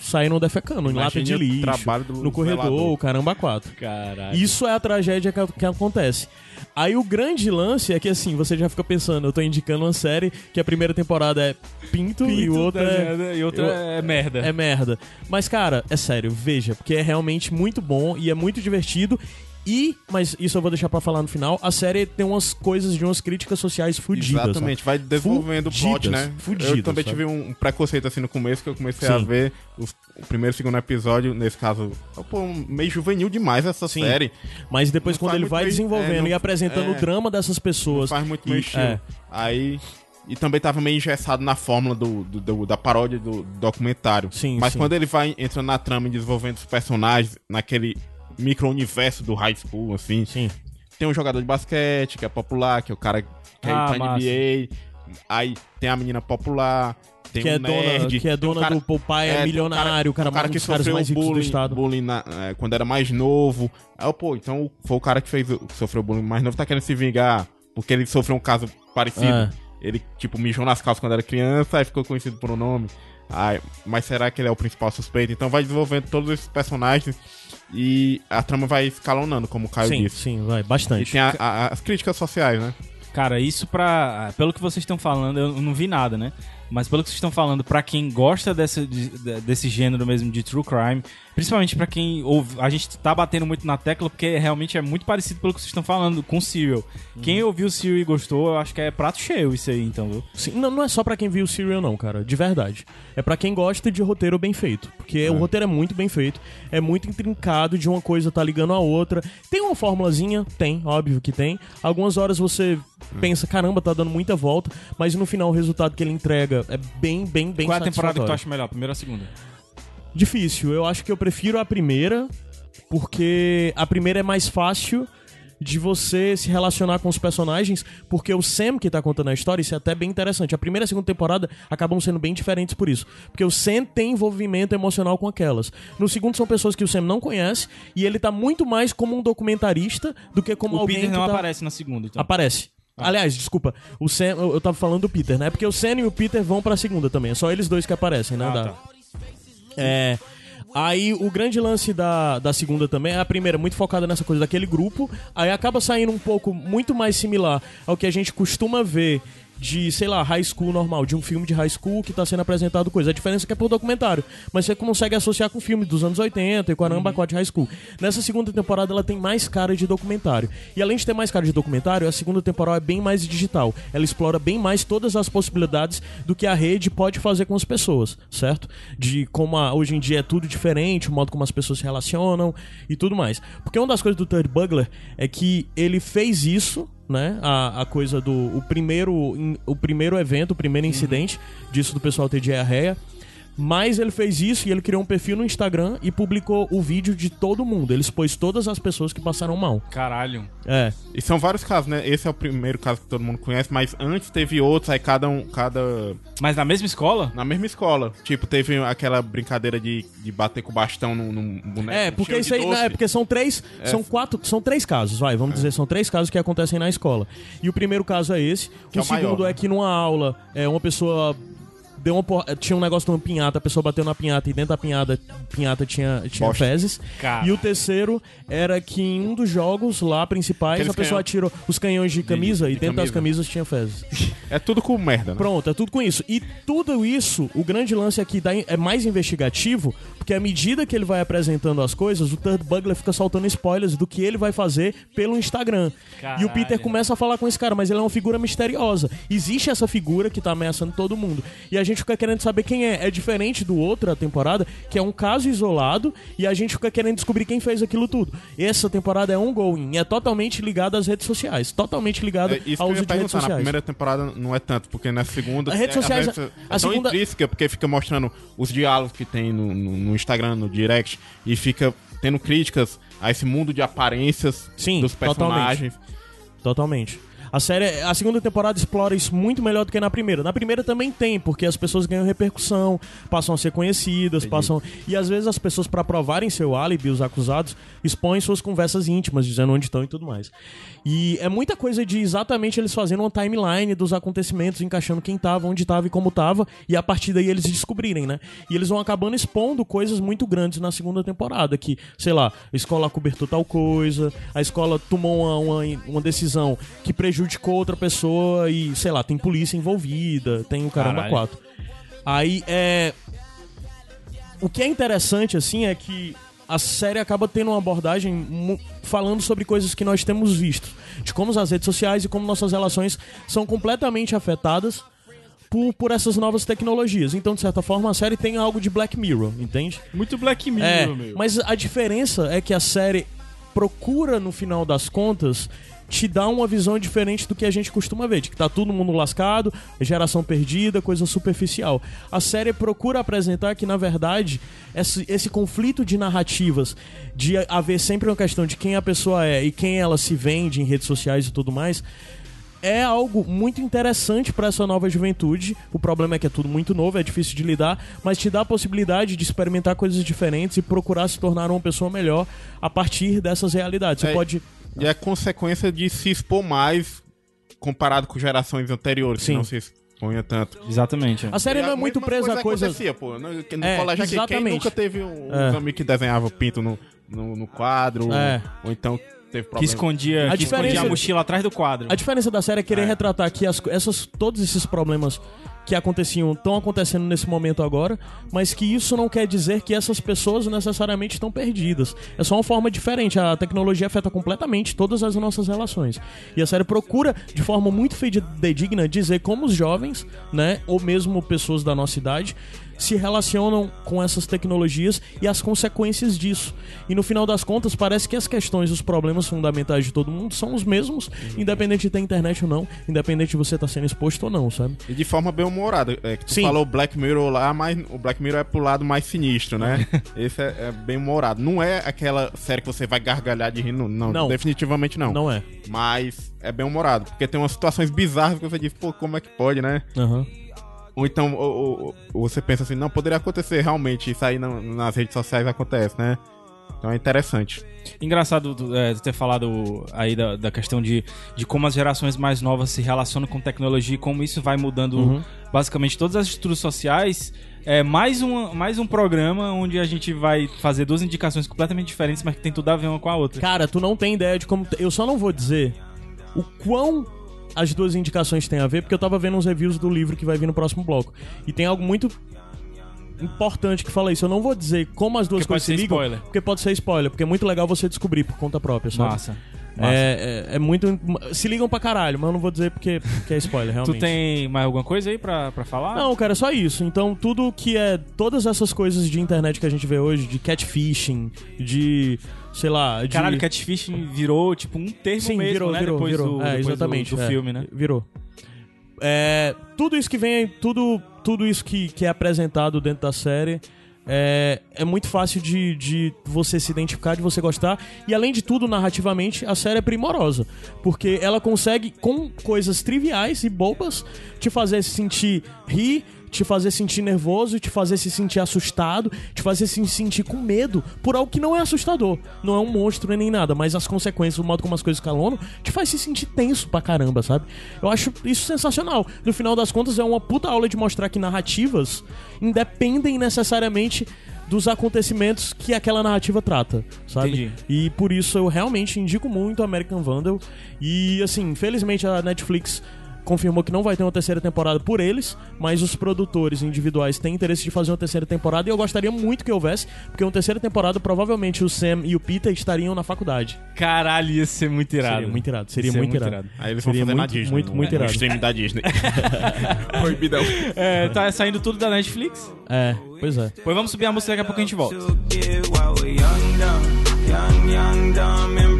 saíram defecando, em lata de lixo, trabalho do no corredor, zelador. o caramba quatro. Caralho. Isso é a tragédia que, que acontece. Aí o grande lance é que assim, você já fica pensando, eu tô indicando uma série que a primeira temporada é pinto, e o outra é, E outra é merda. é merda. Mas cara, é sério, veja, porque é realmente muito bom e é muito divertido. E, mas isso eu vou deixar pra falar no final, a série tem umas coisas de umas críticas sociais fudidas. Exatamente, vai desenvolvendo o plot, né? fudidas, eu também sabe? tive um preconceito assim no começo, que eu comecei a Sim. ver os- o primeiro e segundo episódio, nesse caso, pô, meio juvenil demais essa Sim. série. Mas depois, Não quando ele vai desenvolvendo é, não- e apresentando é. o drama dessas pessoas. Faz muito e- estilo. é. Aí. E também tava meio engessado na fórmula do, do- do- da paródia do documentário. Sim, Mas sim. quando ele vai entrando na trama e desenvolvendo os personagens naquele micro-universo do high school, assim. Sim. Tem um jogador de basquete que é popular, que é o cara que é Ah, pra massa. NBA. Aí tem a menina popular. Tem Que um é dona, nerd, que é dona cara- do pai é, um milionário, o cara, cara um que sofreu mais bullying, do estado. bullying na- é, quando era mais novo. Aí, pô, então foi o cara que fez o- que sofreu bullying mais novo, tá querendo se vingar porque ele sofreu um caso parecido. É. Ele, tipo, mijou nas calças quando era criança, aí ficou conhecido por um nome. Ai, mas será que ele é o principal suspeito? Então vai desenvolvendo todos esses personagens e a trama vai escalonando, como o Caio Sim, disse. sim, vai, E bastante. tem a- a- as críticas sociais, né? Cara, isso pra. Pelo que vocês estão falando, eu não vi nada, né? Mas pelo que vocês estão falando, pra quem gosta desse, de- de- desse gênero mesmo de true crime, principalmente pra quem ouve. A gente tá batendo muito na tecla porque realmente é muito parecido pelo que vocês estão falando com Serial. Quem ouviu Serial e gostou, eu acho que é prato cheio isso aí, então, viu? Sim, não, não é só pra quem viu o Serial, não, cara. De verdade. É pra quem gosta de roteiro bem feito. Porque o roteiro é muito bem feito. É muito intrincado de uma coisa tá ligando a outra. Tem uma formulazinha? Tem, óbvio que tem. Algumas horas você pensa, caramba, tá dando muita volta. Mas no final o resultado que ele entrega é bem, bem, bem Qual é a temporada que tu acha melhor? Primeira ou segunda? Difícil. Eu acho que eu prefiro a primeira, porque a primeira é mais fácil de você se relacionar com os personagens, porque o Sam que tá contando a história, isso é até bem interessante. A primeira e a segunda temporada acabam sendo bem diferentes por isso, porque o Sam tem envolvimento emocional com aquelas. No segundo são pessoas que o Sam não conhece e ele tá muito mais como um documentarista do que como O alguém Peter que não tá... aparece na segunda, então. Aparece. Aliás, desculpa, o Sam, eu, eu tava falando do Peter, né? Porque o Sam e o Peter vão pra segunda também. É só eles dois que aparecem, né? Ah, Da- tá. É. Aí o grande lance da, da segunda também é a primeira, muito focada nessa coisa daquele grupo. Aí acaba saindo um pouco muito mais similar ao que a gente costuma ver de, sei lá, high school normal, de um filme de high school que tá sendo apresentado coisa. A diferença é que é por documentário, mas você consegue associar com filme dos anos 80 e com a Uhum. Aramba de high school. Nessa segunda temporada ela tem mais cara de documentário. E além de ter mais cara de documentário, a segunda temporada é bem mais digital. Ela explora bem mais todas as possibilidades do que a rede pode fazer com as pessoas, certo? De como a- hoje em dia é tudo diferente, o modo como as pessoas se relacionam e tudo mais. Porque uma das coisas do Third Bugler é que ele fez isso né? A, a coisa do o primeiro o primeiro evento, o primeiro incidente disso do pessoal ter diarreia. Mas ele fez isso e ele criou um perfil no Instagram e publicou o vídeo de todo mundo. Ele expôs todas as pessoas que passaram mal. Caralho. É. E são vários casos, né? Esse é o primeiro caso que todo mundo conhece, mas antes teve outros, aí cada um, cada. Mas na mesma escola? Na mesma escola. Tipo, teve aquela brincadeira de, de bater com o bastão num, num boneco. É, porque isso aí, é porque são três, são quatro, são três casos, vai, vamos dizer, são três casos que acontecem na escola. E o primeiro caso é esse, Que o é o maior, segundo né? é que numa aula, é uma pessoa deu uma por- tinha um negócio de uma pinhata, a pessoa bateu na pinhata e dentro da pinhata, pinhata tinha, tinha Bosta. fezes. Cara. E o terceiro era que em um dos jogos lá principais, Aqueles a pessoa canhão- atirou os canhões de camisa e de dentro das camisa. camisas tinha fezes. É tudo com merda, né? Pronto, é tudo com isso. E tudo isso, o grande lance aqui da- é mais investigativo, Porque à medida que ele vai apresentando as coisas, o Third Bugler fica soltando spoilers do que ele vai fazer pelo Instagram. E o Caralho. Peter começa a falar com esse cara, mas ele é uma figura misteriosa. Existe essa figura que tá ameaçando todo mundo. E a gente fica querendo saber quem é. É diferente do outro a temporada, que é um caso isolado, e a gente fica querendo descobrir quem fez aquilo tudo. Essa temporada é ongoing, e é totalmente ligada às redes sociais. Totalmente ligada É isso ao uso de redes perguntar. Na sociais. primeira temporada não é tanto, porque na segunda. As redes é, sociais- é a tão segunda- intrínseca, porque fica mostrando os diálogos que tem no, no- no Instagram, no direct, e fica tendo críticas a esse mundo de aparências Sim, dos personagens. Totalmente. A série, a segunda temporada explora isso muito melhor do que na primeira. Na primeira também tem, porque as pessoas ganham repercussão, passam a ser conhecidas, passam e às vezes as pessoas para provarem seu álibi, os acusados, expõem suas conversas íntimas, dizendo onde estão e tudo mais. E é muita coisa de exatamente eles fazendo uma timeline dos acontecimentos, encaixando quem tava, onde tava e como tava, e a partir daí eles descobrirem, né? E eles vão acabando expondo coisas muito grandes na segunda temporada, que, sei lá, a escola cobertou tal coisa, a escola tomou uma, uma, uma decisão que prejudicou outra pessoa e, sei lá, tem polícia envolvida, tem o caramba Caralho. quatro. Aí, é... O que é interessante, assim, é que a série acaba tendo uma abordagem falando sobre coisas que nós temos visto. De como as redes sociais e como nossas relações são completamente afetadas por, por essas novas tecnologias. Então, de certa forma, a série tem algo de Black Mirror, entende? Muito Black É, Mirror, meu. mas a diferença é que a série procura, no final das contas, te dar uma visão diferente do que a gente costuma ver, de que tá todo mundo lascado, geração perdida, coisa superficial. A série procura apresentar que, na verdade, esse, esse conflito de narrativas, de haver sempre uma questão de quem a pessoa é e quem ela se vende em redes sociais e tudo mais, é algo muito interessante para essa nova juventude. O problema é que é tudo muito novo, é difícil de lidar, mas te dá a possibilidade de experimentar coisas diferentes e procurar se tornar uma pessoa melhor a partir dessas realidades. Você É, pode. E é consequência de se expor mais comparado com gerações anteriores, Sim. que não se exponha tanto. Exatamente. A série E não é muito presa coisa a coisas. acontecia, pô. No, no É, colégio aqui, quem nunca teve um, É. uns amigos que desenhava pinto no, no, no quadro, É. ou então teve Que escondia, A que escondia a mochila atrás do quadro. A diferença da série é querer retratar que as, essas, todos esses problemas que aconteciam estão acontecendo nesse momento agora, mas que isso não quer dizer que essas pessoas necessariamente estão perdidas. É só uma forma diferente. A tecnologia afeta completamente todas as nossas relações. E a série procura, de forma muito fidedigna, dizer como os jovens, né, ou mesmo pessoas da nossa idade, se relacionam com essas tecnologias e as consequências disso. E no final das contas, parece que as questões, os problemas fundamentais de todo mundo são os mesmos, independente de ter internet ou não, independente de você estar sendo exposto ou não, sabe? E de forma bem humorada. É, que tu Sim. falou Black Mirror lá, mas o Black Mirror é pro lado mais sinistro, né? Esse é, é bem humorado. Não é aquela série que você vai gargalhar de rir, não. Não, Não. definitivamente não. Não é. Mas é bem humorado, porque tem umas situações bizarras que você diz, pô, como é que pode, né? Aham. Ou então ou- ou- você pensa assim, não, poderia acontecer realmente, isso aí na- nas redes sociais acontece, né? Então é interessante. Engraçado é, ter falado aí da, da questão de, de como as gerações mais novas se relacionam com tecnologia e como isso vai mudando Uhum. basicamente todas as estruturas sociais. É mais um, mais um programa onde a gente vai fazer duas indicações completamente diferentes, mas que tem tudo a ver uma com a outra. Cara, tu não tem ideia de como. Eu só não vou dizer o quão as duas indicações têm a ver, porque eu tava vendo uns reviews do livro que vai vir no próximo bloco. E tem algo muito importante que fala isso. Eu não vou dizer como as duas Porque coisas se ligam, spoiler. porque pode ser spoiler, porque é muito legal você descobrir por conta própria, sabe? Massa. Massa. É, é, é muito. Se ligam pra caralho, mas eu não vou dizer porque, porque é spoiler, realmente. Tu tem mais alguma coisa aí pra, pra falar? Não, cara, é só isso. Então, tudo que é. Todas essas coisas de internet que a gente vê hoje, de catfishing, de. Sei lá. De... Caralho, catfishing virou tipo um termo Sim, mesmo, virou, né? virou, depois virou. do, é, depois do- exatamente. do, é, filme, né? Virou. É, tudo isso que vem, tudo, tudo isso que, que é apresentado dentro da série é, é muito fácil de, de você se identificar, de você gostar. E além de tudo, narrativamente, a série é primorosa. Porque ela consegue, com coisas triviais e bobas, te fazer se sentir rir, te fazer sentir nervoso, te fazer se sentir assustado, te fazer se sentir com medo por algo que não é assustador. Não é um monstro nem nada, mas as consequências, o modo como as coisas calonam, te faz se sentir tenso pra caramba, sabe? Eu acho isso sensacional. No final das contas, é uma puta aula de mostrar que narrativas independem necessariamente dos acontecimentos que aquela narrativa trata, sabe? Entendi. E por isso eu realmente indico muito American Vandal. E assim, infelizmente a Netflix confirmou que não vai ter uma terceira temporada por eles, mas os produtores individuais têm interesse de fazer uma terceira temporada e eu gostaria muito que houvesse, porque uma terceira temporada provavelmente o Sam e o Peter estariam na faculdade. Caralho, ia ser muito irado. Seria muito irado, seria Ia ser muito irado. Aí eles Seria vão fazer muito, na Disney. muito, no- muito no irado. stream da Disney. Proibidão. É, tá saindo tudo da Netflix. É, pois é. Pois vamos subir a música, daqui a pouco a gente volta. young, young, dumb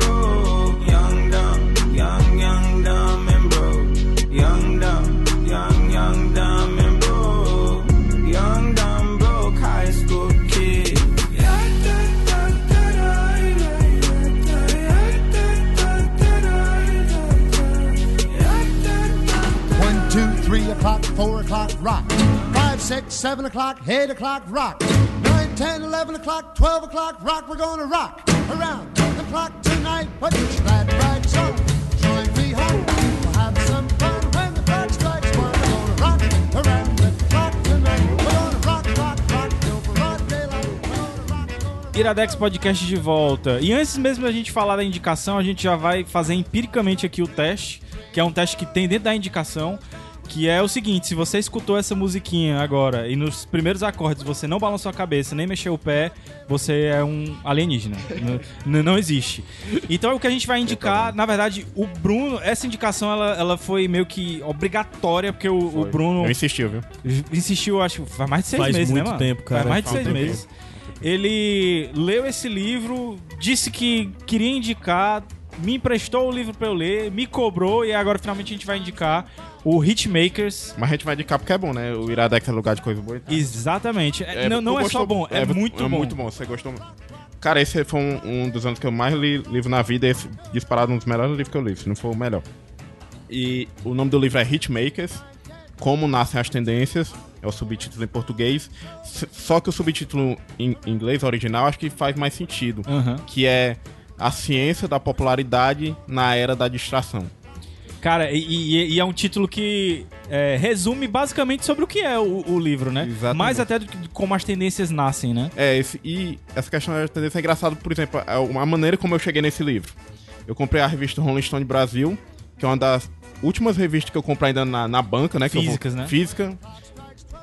rock. Five, six, seven o'clock, eight o'clock, rock. Nine, ten, eleven o'clock, twelve o'clock, rock. We're gonna rock around the clock tonight. Put your glad rags on. Join me home. We'll have some fun when the clock strikes one. We're gonna rock around the clock tonight. We're gonna rock, rock, rock till broad daylight. We're gonna rock, gonna Iradex Podcast de volta. E antes mesmo da gente falar da indicação, a gente já vai fazer empiricamente aqui o teste, que é um teste que tem dentro da indicação, que é o seguinte, se você escutou essa musiquinha agora e nos primeiros acordes você não balançou a cabeça, nem mexeu o pé, você é um alienígena. N- n- não existe. Então o que a gente vai indicar, na verdade, o Bruno, essa indicação ela, ela foi meio que obrigatória, porque o, o Bruno Eu insisti, viu? insistiu, acho, faz mais de seis Faz meses, muito né, mano? tempo, cara. Faz mais de Faz seis um meses. Ele leu esse livro, disse que queria indicar, me emprestou o livro pra eu ler, me cobrou e agora finalmente a gente vai indicar o Hitmakers. Mas a gente vai indicar porque é bom, né? O Iradex é lugar de coisa boa. tal. Exatamente. É, não tu não é gostou- só bom, é, muito é bom. muito bom, você gostou Cara, esse foi um, um dos anos que eu mais li livro na vida, esse disparado um dos melhores livros que eu li, se não for o melhor. E o nome do livro é Hitmakers, Como Nascem as Tendências, é o subtítulo em português, só que o subtítulo em inglês original acho que faz mais sentido, Aham. que é A Ciência da Popularidade na Era da Distração. Cara, e, e- e é um título que é, resume basicamente sobre o que é o, o livro, né? Exatamente. Mais até do que como as tendências nascem, né? É, esse, e essa questão da tendência é engraçado, por exemplo, a, maneira como eu cheguei nesse livro. Eu comprei a revista Rolling Stone Brasil, que é uma das últimas revistas que eu comprei ainda na, na banca, né? vou- Físicas, né? Física.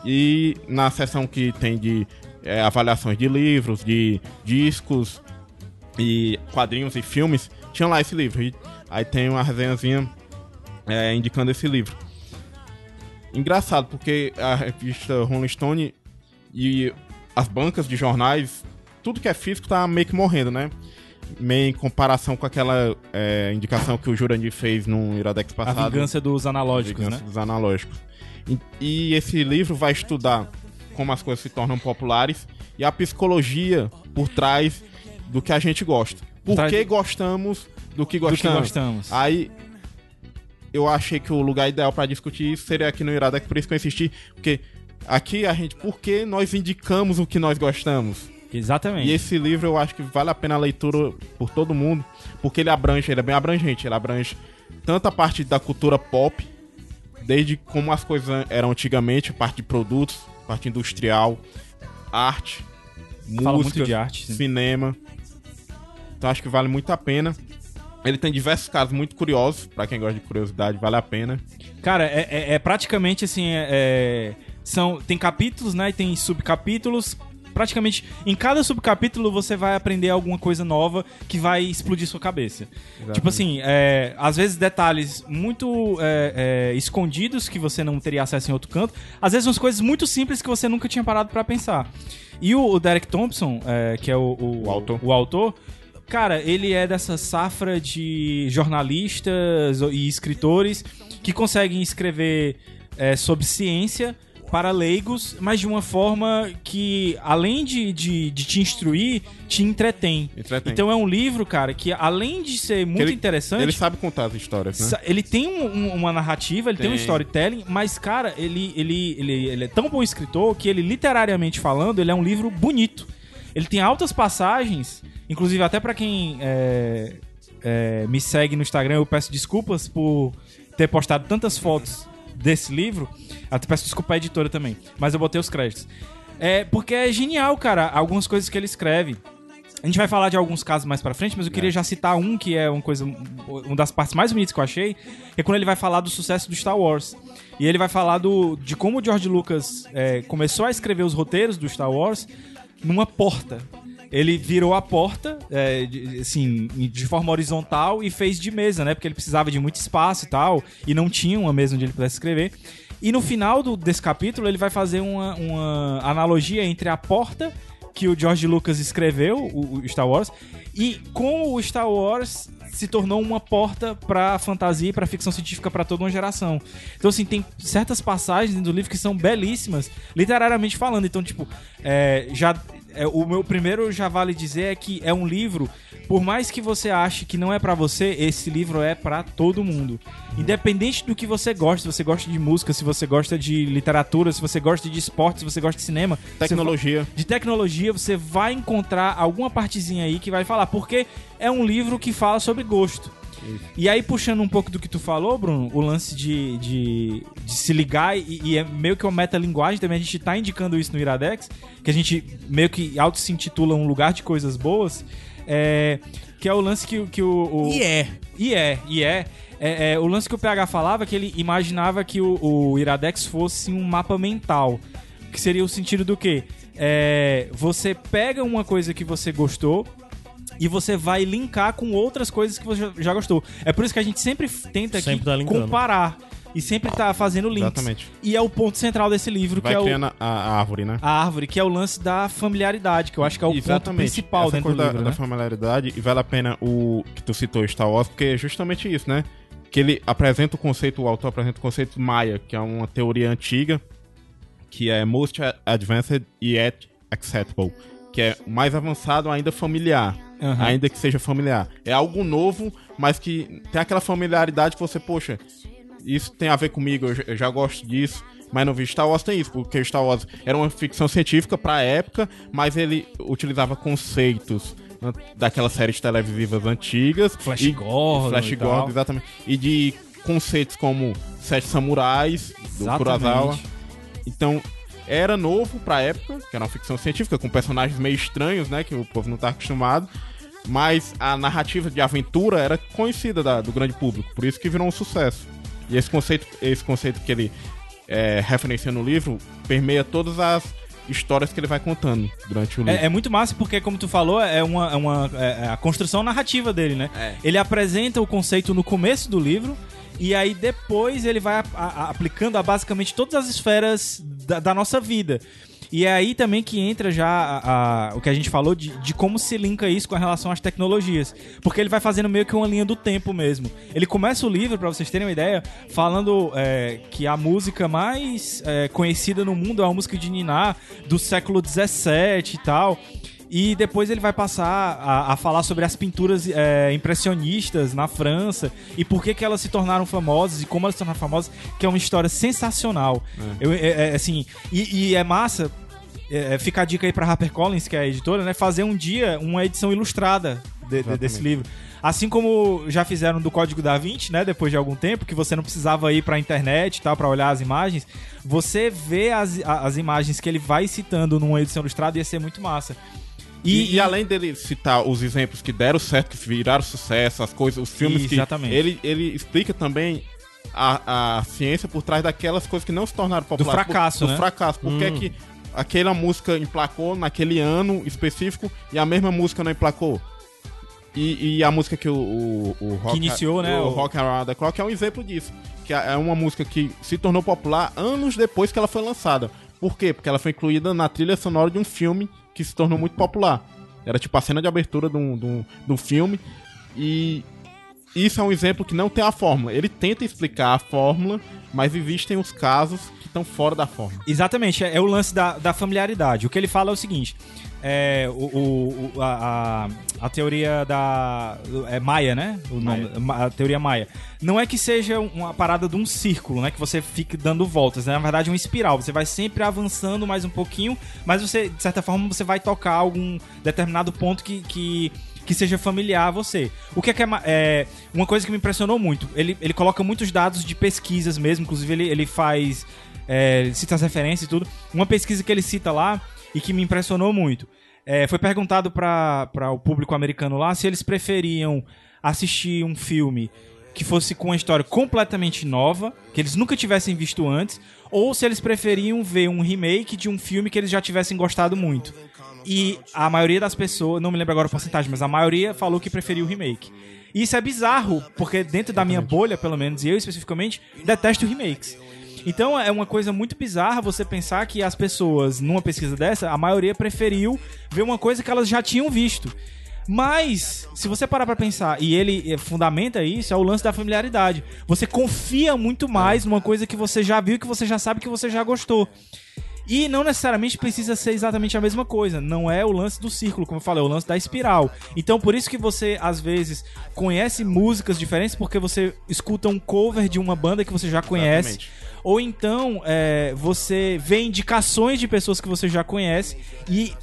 E na seção que tem de é, avaliações de livros, de discos e quadrinhos e filmes, tinha lá esse livro. E aí tem uma resenhazinha é, indicando esse livro. Engraçado, porque a revista Rolling Stone e as bancas de jornais, tudo que é físico tá meio que morrendo, né? Meio em comparação com aquela é, indicação que o Jurandir fez no Iradex A passado. vingança dos analógicos, Vingança né? dos analógicos. E, e esse livro vai estudar como as coisas se tornam populares e a psicologia por trás do que a gente gosta. Por Trás- que gostamos do que Do que gostamos? gostamos. Aí eu achei que o lugar ideal pra discutir isso seria aqui no Iradex, por isso que eu insisti, porque aqui a gente, por que nós indicamos o que nós gostamos? Exatamente. E esse livro eu acho que vale a pena a leitura por todo mundo, porque ele abrange, ele é bem abrangente, ele abrange tanto a parte da cultura pop, desde como as coisas eram antigamente, parte de produtos, parte industrial, arte, Fala música, arte, sim. Então acho que vale muito a pena. Ele tem diversos casos muito curiosos, pra quem gosta de curiosidade, vale a pena. Cara, é, é- é praticamente assim. é- é- são, tem capítulos, né? E tem subcapítulos. Praticamente em cada subcapítulo você vai aprender alguma coisa nova que vai explodir sua cabeça. Tipo assim, é, às vezes detalhes muito é, escondidos que você não teria acesso em outro canto. Às vezes umas coisas muito simples que você nunca tinha parado pra pensar. E o, o Derek Thompson, que é o, o, O autor. o autor, cara, ele é dessa safra de jornalistas e escritores que conseguem escrever é, sobre ciência para leigos, mas de uma forma que, além de, de, de te instruir, te entretém. Entretém. Então é um livro, cara, que além de ser muito ele- interessante, Ele sabe contar as histórias, né? Ele tem um- um- uma narrativa, ele tem. um Tem. storytelling, mas, cara, ele, ele, ele, ele é tão bom escritor que ele, literariamente falando, ele é um livro bonito. Ele tem altas passagens, inclusive até pra quem é, é, me segue no Instagram, eu peço desculpas por ter postado tantas fotos desse livro. Até peço desculpa à editora também, mas eu botei os créditos. É, porque é genial, cara, algumas coisas que ele escreve. A gente vai falar de alguns casos mais pra frente, mas eu queria já citar um que é uma coisa, uma das partes mais bonitas que eu achei, é quando ele vai falar do sucesso do Star Wars. E ele vai falar do, de como o George Lucas é, começou a escrever os roteiros do Star Wars numa porta. Ele virou a porta, é, de, assim, de forma horizontal e fez de mesa, né? Porque ele precisava de muito espaço e tal, e não tinha uma mesa onde ele pudesse escrever. E no final do- desse capítulo, ele vai fazer uma, uma analogia entre a porta que o George Lucas escreveu, o, o Star Wars, e como o Star Wars se tornou uma porta pra fantasia e pra ficção científica pra toda uma geração. Então, assim, tem certas passagens do livro que são belíssimas, literariamente falando. Então, tipo, é, já. É, o meu primeiro já vale dizer é que é um livro, por mais que você ache que não é pra você, esse livro é pra todo mundo. Independente do que você gosta, se você gosta de música, se você gosta de literatura, se você gosta de esporte, se você gosta de cinema, Tecnologia. de tecnologia, você vai encontrar alguma partezinha aí que vai falar, porque é um livro que fala sobre gosto. E aí, puxando um pouco do que tu falou, Bruno, o lance de, de, de se ligar, e, e é meio que uma metalinguagem também, a gente tá indicando isso no Iradex, que a gente meio que auto se intitula um lugar de coisas boas, é, que é o lance que, o- que o, o... E é. E é, e é. É, é, o lance que o PH falava é que ele imaginava que o, o Iradex fosse um mapa mental. Que seria o sentido do quê? É, você pega uma coisa que você gostou e você vai linkar com outras coisas que você já- gostou. É por isso que a gente sempre tenta aqui Sempre tá linkando. comparar e sempre tá fazendo links. Exatamente. E é o ponto central desse livro, Vai que é o, criando a, a árvore, né? a árvore, que é o lance da familiaridade, que eu acho que é o ponto principal Essa dentro coisa do livro, da, né? da familiaridade, e vale a pena o que tu citou Star Wars, porque é justamente isso, né? Que ele apresenta o conceito, o autor apresenta o conceito Maia, que é uma teoria antiga, que é most advanced yet acceptable, que é mais avançado ainda familiar, Aham. ainda que seja familiar. É algo novo, mas que tem aquela familiaridade que você, poxa, isso tem a ver comigo, eu já, eu já gosto disso. Mas no Star Wars tem isso, porque Star Wars era uma ficção científica pra época, mas ele utilizava conceitos daquelas séries televisivas antigas. Flash e- Gordon Flash e. Gordon, exatamente. E de conceitos como Sete Samurais, do Exatamente. Kurosawa. Então, era novo pra época, que era uma ficção científica, com personagens meio estranhos, né? Que o povo não tá acostumado. Mas a narrativa de aventura era conhecida da- do grande público, por isso que virou um sucesso. E esse conceito, esse conceito que ele é, referencia no livro permeia todas as histórias que ele vai contando durante o livro. É, é muito massa porque, como tu falou, é uma, é uma é a construção narrativa dele, né? É. Ele apresenta o conceito no começo do livro e aí depois ele vai a- a- aplicando a basicamente todas as esferas da, da nossa vida. E é aí também que entra já a- a- o que a gente falou de, de como se linka isso com relação às tecnologias. Porque ele vai fazendo meio que uma linha do tempo mesmo. Ele começa o livro, pra vocês terem uma ideia, falando é, que a música mais é, conhecida no mundo é a música de Niná do século XVII e tal. E depois ele vai passar a, a falar sobre as pinturas é, impressionistas na França e por que, que elas se tornaram famosas e como elas se tornaram famosas, que é uma história sensacional. Eu, é- é, assim, e, e é massa, é, fica a dica aí pra HarperCollins, que é a editora, né? Fazer um dia uma edição ilustrada de- de- desse livro. Assim como já fizeram do Código da Vinci, né? Depois de algum tempo, que você não precisava ir pra internet e tal, pra olhar as imagens. Você vê as, as imagens que ele vai citando numa edição ilustrada ia ser muito massa. E, e além dele citar os exemplos que deram certo, que viraram sucesso, as coisas, os filmes Exatamente. que. Ele, ele explica também a, a ciência por trás daquelas coisas que não se tornaram populares. fracasso, por, né? Do fracasso. Por que que aquela música emplacou naquele ano específico e a mesma música não emplacou? E, e a música que o, o, o rock, iniciou, né, O, o- Rock Around the Clock é um exemplo disso. Que é uma música que se tornou popular anos depois que ela foi lançada. Por quê? Porque ela foi incluída na trilha sonora de um filme que se tornou muito popular. Era tipo a cena de abertura de um, de um, de um filme. E isso é um exemplo que não tem a fórmula. Ele tenta explicar a fórmula, mas existem os casos que estão fora da fórmula. Exatamente, é, é o lance da, da familiaridade. O que ele fala é o seguinte: é, o, o- a, a, a teoria da. É Maia, né? O nome, Ma- a teoria Maia. Não é que seja uma parada de um círculo, né? Que você fique dando voltas. né? Na verdade, é uma espiral. Você vai sempre avançando mais um pouquinho, mas você, de certa forma, você vai tocar algum determinado ponto que. que que seja familiar a você. O que é, que é, é uma coisa que me impressionou muito? Ele, ele coloca muitos dados de pesquisas mesmo, inclusive ele, ele faz é, cita as referências e tudo. Uma pesquisa que ele cita lá e que me impressionou muito é, foi perguntado para o público americano lá se eles preferiam assistir um filme que fosse com uma história completamente nova, que eles nunca tivessem visto antes, ou se eles preferiam ver um remake de um filme que eles já tivessem gostado muito. E a maioria das pessoas, não me lembro agora a porcentagem, mas a maioria falou que preferia o remake. E isso é bizarro, porque dentro da minha bolha, pelo menos, e eu especificamente, detesto remakes. Então é uma coisa muito bizarra você pensar que as pessoas, numa pesquisa dessa, a maioria preferiu ver uma coisa que elas já tinham visto. Mas, se você parar pra pensar, e ele eh, fundamenta isso, é o lance da familiaridade. Você confia muito mais numa coisa que você já viu, que você já sabe que você já gostou. E não necessariamente precisa ser exatamente a mesma coisa. Não é o lance do círculo, como eu falei, é o lance da espiral. Então, por isso que você, às vezes, conhece músicas diferentes, porque você escuta um cover de uma banda que você já conhece. Exatamente. Ou então, é, você vê indicações de pessoas que você já conhece e,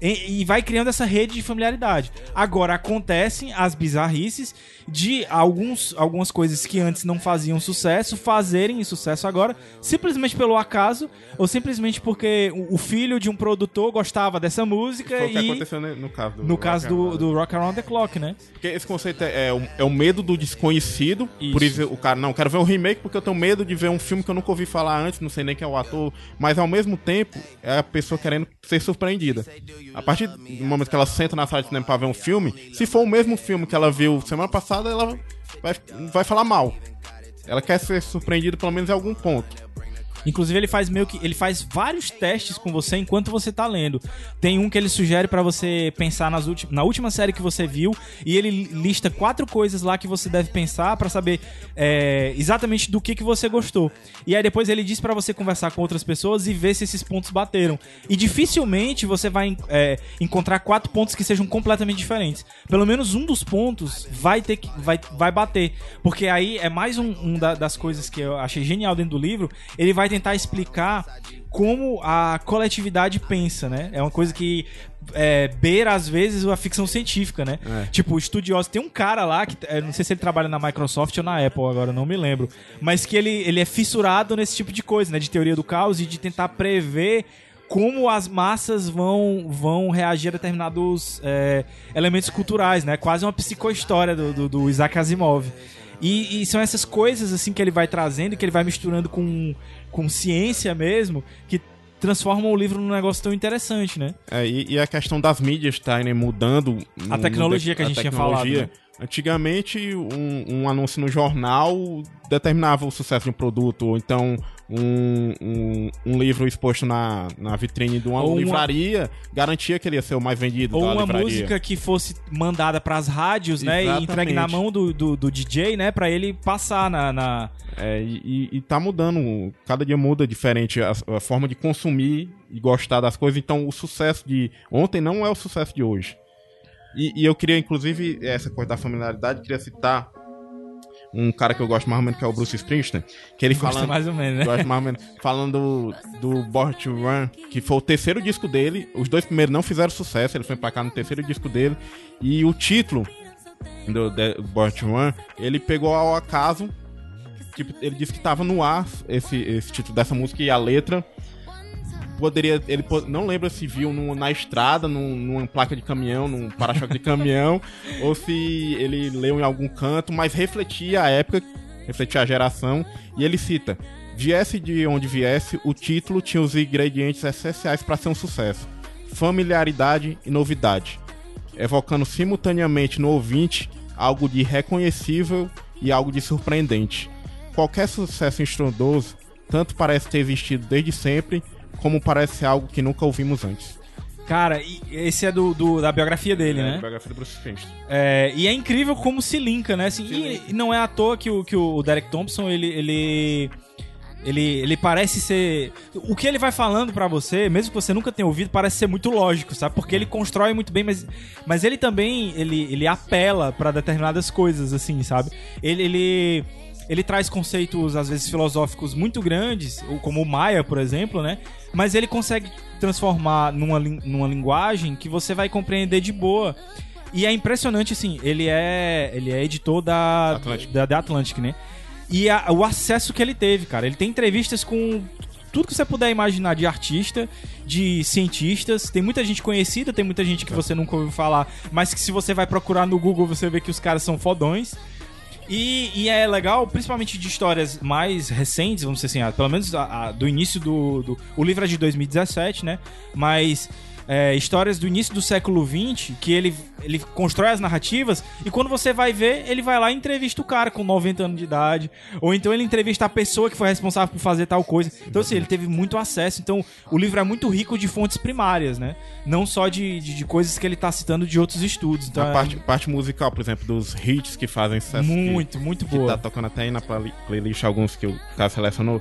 e, e vai criando essa rede de familiaridade. Agora, acontecem as bizarrices de alguns, algumas coisas que antes não faziam sucesso, fazerem sucesso agora, simplesmente pelo acaso, ou simplesmente porque o, o filho de um produtor gostava dessa música Foi o que e... aconteceu né, no caso do No caso Rock and do, do Rock Around the Clock, né? Porque esse conceito é, é o, é o medo do desconhecido. Isso. Por isso o cara, não, quero ver um remake porque eu tenho medo de ver um filme que eu nunca ouvi falar antes, não sei nem quem é o ator. Mas ao mesmo tempo, é a pessoa querendo ser surpreendida. A partir do momento que ela senta na sala de cinema pra ver um filme, se for o mesmo filme que ela viu semana passada, ela vai, vai falar mal. Ela quer ser surpreendida pelo menos em algum ponto. Inclusive ele faz meio que ele faz vários testes com você enquanto você tá lendo. Tem um que ele sugere pra você pensar nas ulti- na última série que você viu e ele lista quatro coisas lá que você deve pensar pra saber é, exatamente do que que você gostou. E aí depois ele diz pra você conversar com outras pessoas e ver se esses pontos bateram. E dificilmente você vai é, encontrar quatro pontos que sejam completamente diferentes. Pelo menos um dos pontos vai ter que vai, vai bater, porque aí é mais um, um da- das coisas que eu achei genial dentro do livro. Ele vai tentar explicar como a coletividade pensa, né? É uma coisa que é, beira às vezes a ficção científica, né? Tipo, estudioso. Tem um cara lá que é, não sei se ele trabalha na Microsoft ou na Apple agora, não me lembro, mas que ele, ele é fissurado nesse tipo de coisa, né? De teoria do caos e de tentar prever como as massas vão, vão reagir a determinados é, elementos culturais, né? Quase uma psicohistória do, do, do Isaac Asimov. E, e são essas coisas assim que ele vai trazendo, que ele vai misturando com, com ciência mesmo, que transformam o livro num negócio tão interessante, né? É, e, e a questão das mídias estarem mudando. A tecnologia que a gente tinha falado, né? Antigamente, um, um anúncio no jornal determinava o sucesso de um produto, ou então um, um, um livro exposto na, na vitrine de uma uma- livraria garantia que ele ia ser o mais vendido Ou uma livraria. música que fosse mandada pras rádios, né? E Exatamente. entregue na mão do, do, do DJ, né? Pra ele passar na. na- É, e, e- e tá mudando, cada dia muda diferente a, a forma de consumir e gostar das coisas. Então, o sucesso de ontem não é o sucesso de hoje. E, e eu queria, inclusive, essa coisa da familiaridade, queria citar um cara que eu gosto mais ou menos, que é o Bruce Springsteen, que ele falando, mais ou menos, né? gosto mais ou menos, falando do, do Born to Run, que foi o terceiro disco dele. Os dois primeiros não fizeram sucesso, ele foi pra cá no terceiro disco dele. E o título do, do Born to Run, ele pegou ao acaso Tipo, ele disse que tava no ar esse, esse título dessa música e a letra. Poderia. Ele não lembra se viu num- na estrada, num- numa placa de caminhão, num para-choque de caminhão, ou se ele leu em algum canto, mas refletia a época, refletia a geração, e ele cita. Viesse de onde viesse, o título tinha os ingredientes essenciais para ser um sucesso: familiaridade e novidade, evocando simultaneamente no ouvinte algo de reconhecível e algo de surpreendente. Qualquer sucesso estrondoso tanto parece ter existido desde sempre, como parece ser algo que nunca ouvimos antes. Cara, esse é do, do- da biografia dele, É, né? biografia do Bruce Springsteen. É, e é incrível como se linka, né? Assim, e, e não é à toa que o, que o Derek Thompson, ele, ele, ele, ele parece ser... O que ele vai falando pra você, mesmo que você nunca tenha ouvido, parece ser muito lógico, sabe? Porque ele constrói muito bem, mas, mas ele também, ele, ele apela pra determinadas coisas, assim, sabe? Ele... ele ele traz conceitos, às vezes, filosóficos muito grandes, como o Maia, por exemplo, né? Mas ele consegue transformar numa, numa linguagem que você vai compreender de boa. E é impressionante, assim, ele é, ele é editor da Atlantic. da, da Atlantic, né? E a- o acesso que ele teve, cara. Ele tem entrevistas com tudo que você puder imaginar de artista, de cientistas. Tem muita gente conhecida, tem muita gente que você nunca ouviu falar, mas que se você vai procurar no Google, você vê que os caras são fodões. E, e é legal, principalmente de histórias mais recentes, vamos dizer assim, pelo menos a- a- do início do, do. O livro é de 2017, né? Mas. É, histórias do início do século XX, que ele, ele constrói as narrativas, e quando você vai ver, ele vai lá e entrevista o cara com 90 anos de idade, ou então ele entrevista a pessoa que foi responsável por fazer tal coisa. Então, assim, ele teve muito acesso. Então, o livro é muito rico de fontes primárias, né? Não só de, de, de coisas que ele tá citando de outros estudos. Então, a é parte, parte musical, por exemplo, dos hits que fazem sucesso. que- muito, muito que boa. tá tocando até aí na play- playlist alguns que o cara selecionou.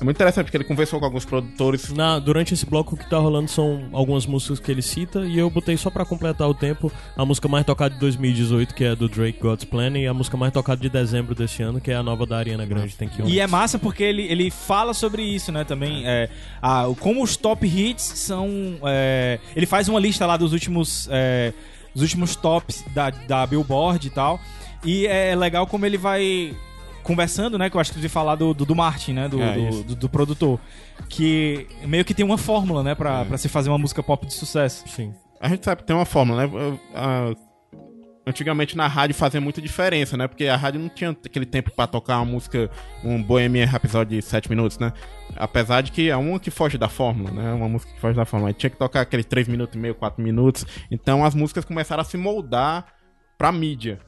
É muito interessante porque ele conversou com alguns produtores. Na, durante esse bloco o que tá rolando são algumas músicas que ele cita e eu botei só pra completar o tempo a música mais tocada de 2018, que é do Drake God's Plan, e a música mais tocada de dezembro desse ano, que é a nova da Ariana Grande, tem que E é massa porque ele, ele fala sobre isso, né? Também. É, a, como os top hits são. é, ele faz uma lista lá dos últimos. É, dos últimos tops da, da Billboard e tal. E é legal como ele vai conversando, né? Que eu acho que de falar do, do, do Martin, né? Do, É, do, do- do produtor. Que meio que tem uma fórmula, né? Pra, pra se fazer uma música pop de sucesso. Sim. A gente sabe que tem uma fórmula, né? Ah, Antigamente na rádio fazia muita diferença, né? Porque a rádio não tinha aquele tempo pra tocar uma música, um Bohemian Rhapsody de 7 minutos, né? Apesar de que é uma que foge da fórmula, né? Uma música que foge da fórmula. Tinha que tocar aqueles 3 minutos e meio, 4 minutos. Então as músicas começaram a se moldar pra mídia.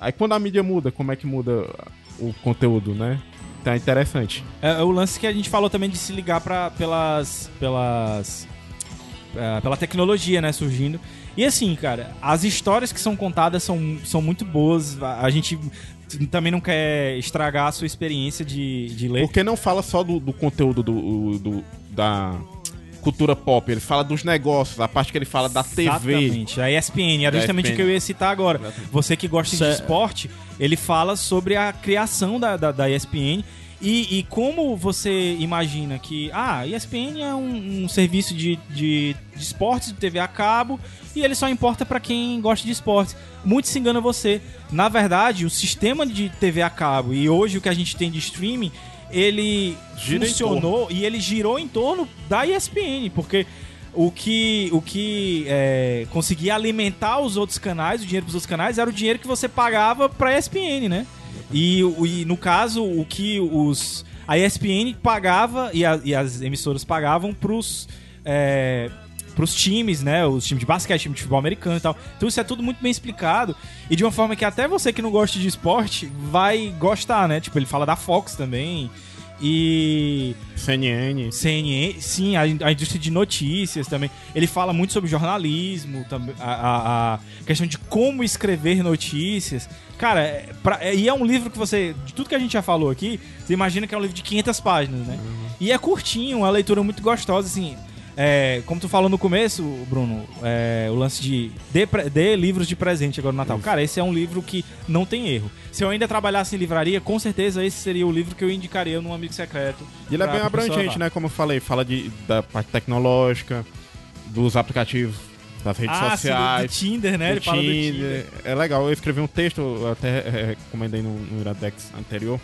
Aí quando a mídia muda, como é que muda o conteúdo, né? É interessante. É, é o lance que a gente falou também de se ligar pra, pelas. pelas. é, pela tecnologia, né, surgindo. E assim, cara, as histórias que são contadas são, são muito boas. A, a gente também não quer estragar a sua experiência de, de ler. Porque não fala só do, do conteúdo do, do- da cultura pop, ele fala dos negócios, a parte que ele fala da TV. Exatamente. A ESPN, era justamente ESPN. o que eu ia citar agora. Você que gosta de esporte, ele fala sobre a criação da, da, da ESPN e, e como você imagina que, ah, a ESPN é um, um serviço de, de, de esportes, de TV a cabo, e ele só importa pra quem gosta de esportes. Muito se engana você. Na verdade, o sistema de TV a cabo e hoje o que a gente tem de streaming, ele Gira funcionou e ele girou em torno da ESPN, porque o que, o que é, conseguia alimentar os outros canais, o dinheiro pros outros canais, era o dinheiro que você pagava pra ESPN, né? E, e no caso, o que os. A ESPN pagava e, a- e as emissoras pagavam pros. É, pros times, né? Os times de basquete, time de futebol americano e tal. Então isso é tudo muito bem explicado. E de uma forma que até você que não gosta de esporte vai gostar, né? Tipo, ele fala da Fox também. E. CNN. CNN, sim, a, a indústria de notícias também. Ele fala muito sobre jornalismo, também, a, a- a questão de como escrever notícias. Cara, é, pra- é- e é um livro que você, de tudo que a gente já falou aqui, você imagina que é um livro de 500 páginas, né? E é curtinho, uma leitura muito gostosa, assim. É, como tu falou no começo, Bruno, é, o lance de dê, dê livros de presente agora no Natal. Cara, esse é um livro que não tem erro. Se eu ainda trabalhasse em livraria, com certeza esse seria o livro que eu indicaria num amigo secreto. E ele é bem abrangente, né? Como eu falei, fala de, da parte tecnológica, dos aplicativos, das redes ah, sim, do- sociais. do Tinder, né? do Ele Tinder. Tinder. É legal, eu escrevi um texto, até é, recomendei no, no Iradex anterior,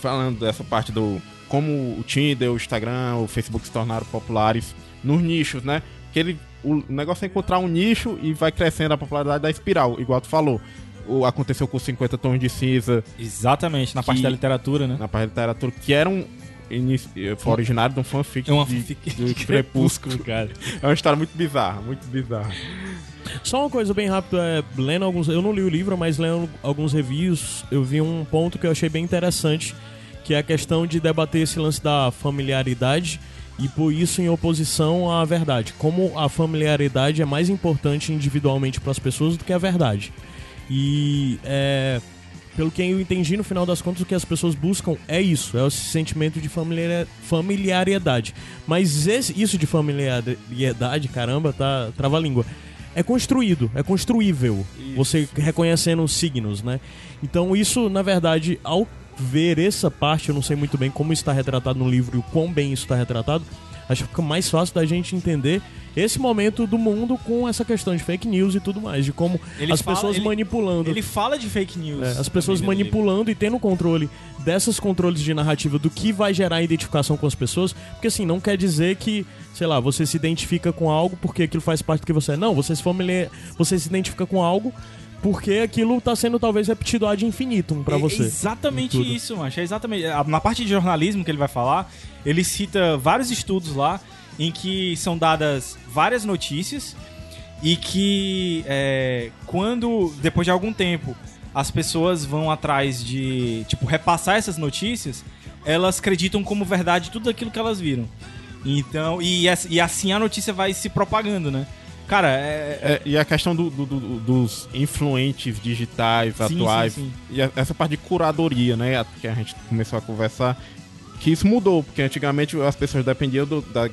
falando dessa parte do como o Tinder, o Instagram, o Facebook se tornaram populares nos nichos, né? Que ele, o negócio é encontrar um nicho e vai crescendo a popularidade da espiral, igual tu falou. O, aconteceu com os 50 tons de cinza Exatamente, na parte Que- da literatura, né? na parte da literatura, que era um foi originário de um fanfic É uma de, fanfic do de Crepúsculo. cara. É uma história muito bizarra, muito bizarra. Só uma coisa bem rápida, é, lendo alguns. Eu não li o livro, mas lendo alguns reviews, eu vi um ponto que eu achei bem interessante, que é a questão de debater esse lance da familiaridade e por isso em oposição à verdade. Como a familiaridade é mais importante individualmente para as pessoas do que a verdade. E é, pelo que eu entendi, no final das contas, o que as pessoas buscam é isso, é esse sentimento de familiar, familiaridade. Mas esse- isso de familiaridade, caramba, tá trava-língua. É construído, é construível. Você reconhecendo os signos, né? Então isso, na verdade, ao ver essa parte, eu não sei muito bem como está retratado no livro e o quão bem isso está retratado, Acho que fica mais fácil da gente entender esse momento do mundo com essa questão de fake news e tudo mais, de como Ele as fala- pessoas ele- manipulando. Ele fala de fake news. É, as pessoas manipulando e tendo controle dessas controles de narrativa do que vai gerar identificação com as pessoas, porque assim, não quer dizer que, sei lá, você se identifica com algo porque aquilo faz parte do que você é. Não, você se familiar, você se identifica com algo porque aquilo tá sendo talvez repetido ad infinitum pra É você. exatamente Em tudo. isso, macho. É exatamente. Na parte de jornalismo que ele vai falar, ele cita vários estudos lá em que são dadas várias notícias e que é, quando, depois de algum tempo, as pessoas vão atrás de, tipo, repassar essas notícias, elas acreditam como verdade tudo aquilo que elas viram. Então, e, e assim a notícia vai se propagando, né? Cara, é, É, e a questão do- do- do- dos influentes digitais Sim, atuais. sim, sim. E a- essa parte de curadoria, né? Que a gente começou a conversar. Que isso mudou, porque antigamente as pessoas dependiam do, da-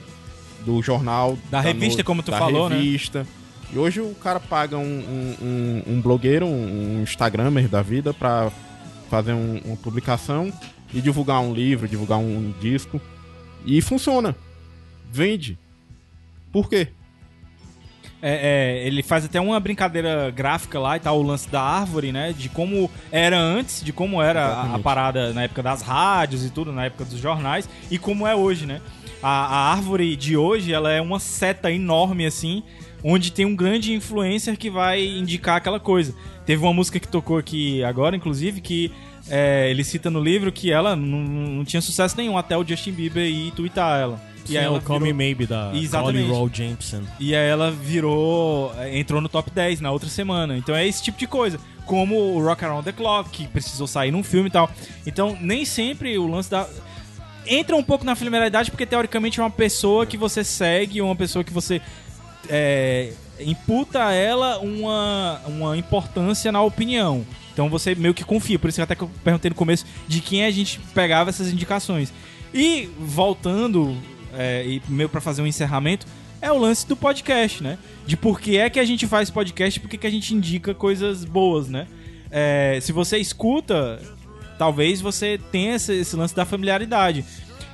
do jornal. Da revista, como tu da falou, né? revista. E hoje o cara paga um, um, um- um blogueiro, um, um Instagramer da vida, pra fazer um- uma publicação e divulgar um livro, divulgar um disco. E funciona. Vende. Por quê? É, é, ele faz até uma brincadeira gráfica lá e tal, o lance da árvore, né? De como era antes, de como era a, a parada na época das rádios e tudo, na época dos jornais, e como é hoje, né? A, a árvore de hoje, ela é uma seta enorme, assim, onde tem um grande influencer que vai indicar aquela coisa. Teve uma música que tocou aqui agora, inclusive, que é, ele cita no livro que ela não, não tinha sucesso nenhum até o Justin Bieber ir twittar ela. E aí é ela o Call virou- Me Maybe da Exatamente. Holly Roll Jameson. e aí ela virou. eh, entrou no top 10 na outra semana. Então é esse tipo de coisa. Como o Rock Around the Clock, que precisou sair num filme e tal. Então, nem sempre o lance da. Entra um pouco na familiaridade, porque teoricamente é uma pessoa que você segue, uma pessoa que você. é, imputa a ela uma, uma importância na opinião. Então você meio que confia. Por isso que até que eu perguntei no começo de quem a gente pegava essas indicações. E voltando, é, e meio pra fazer um encerramento, é o lance do podcast, né? De por que é que a gente faz podcast e por que, a gente indica coisas boas, né? É, se você escuta, talvez você tenha esse, esse lance da familiaridade.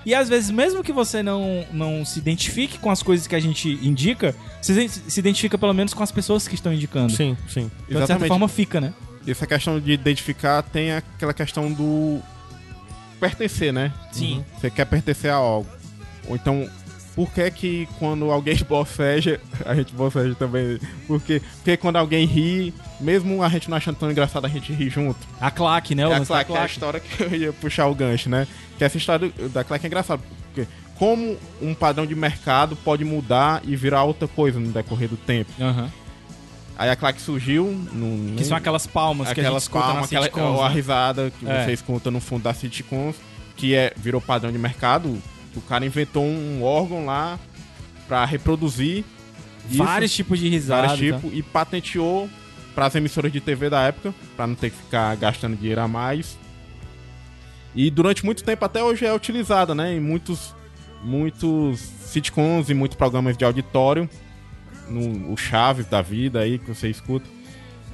E às vezes, mesmo que você não, não se identifique com as coisas que a gente indica, você se identifica pelo menos com as pessoas que estão indicando. Sim, sim. Então, de certa forma, fica, né? essa questão de identificar tem aquela questão do pertencer, né? Sim. Você quer pertencer a algo. Ou então, por que que quando alguém boceja, a gente boceja também? Porque, porque quando alguém ri, mesmo a gente não achando tão engraçado, a gente ri junto. A claque, né? É a da claque, é a claque. história que eu ia puxar o gancho, né? Que essa história da claque é engraçada. Porque como um padrão de mercado pode mudar e virar outra coisa no decorrer do tempo. Aham. Aí a claque surgiu no, Que são aquelas palmas que a gente aquelas palmas, aquela, ou a né? risada que É. você escuta no fundo da sitcoms, que é, virou padrão de mercado. O cara inventou um órgão lá pra reproduzir isso, Vários tipos de risada. vários tá? tipos e patenteou pras emissoras de TV da época, pra não ter que ficar gastando dinheiro a mais. E durante muito tempo até hoje é utilizada, né, em muitos muitos sitcoms e muitos programas de auditório, no o Chaves da vida aí que você escuta.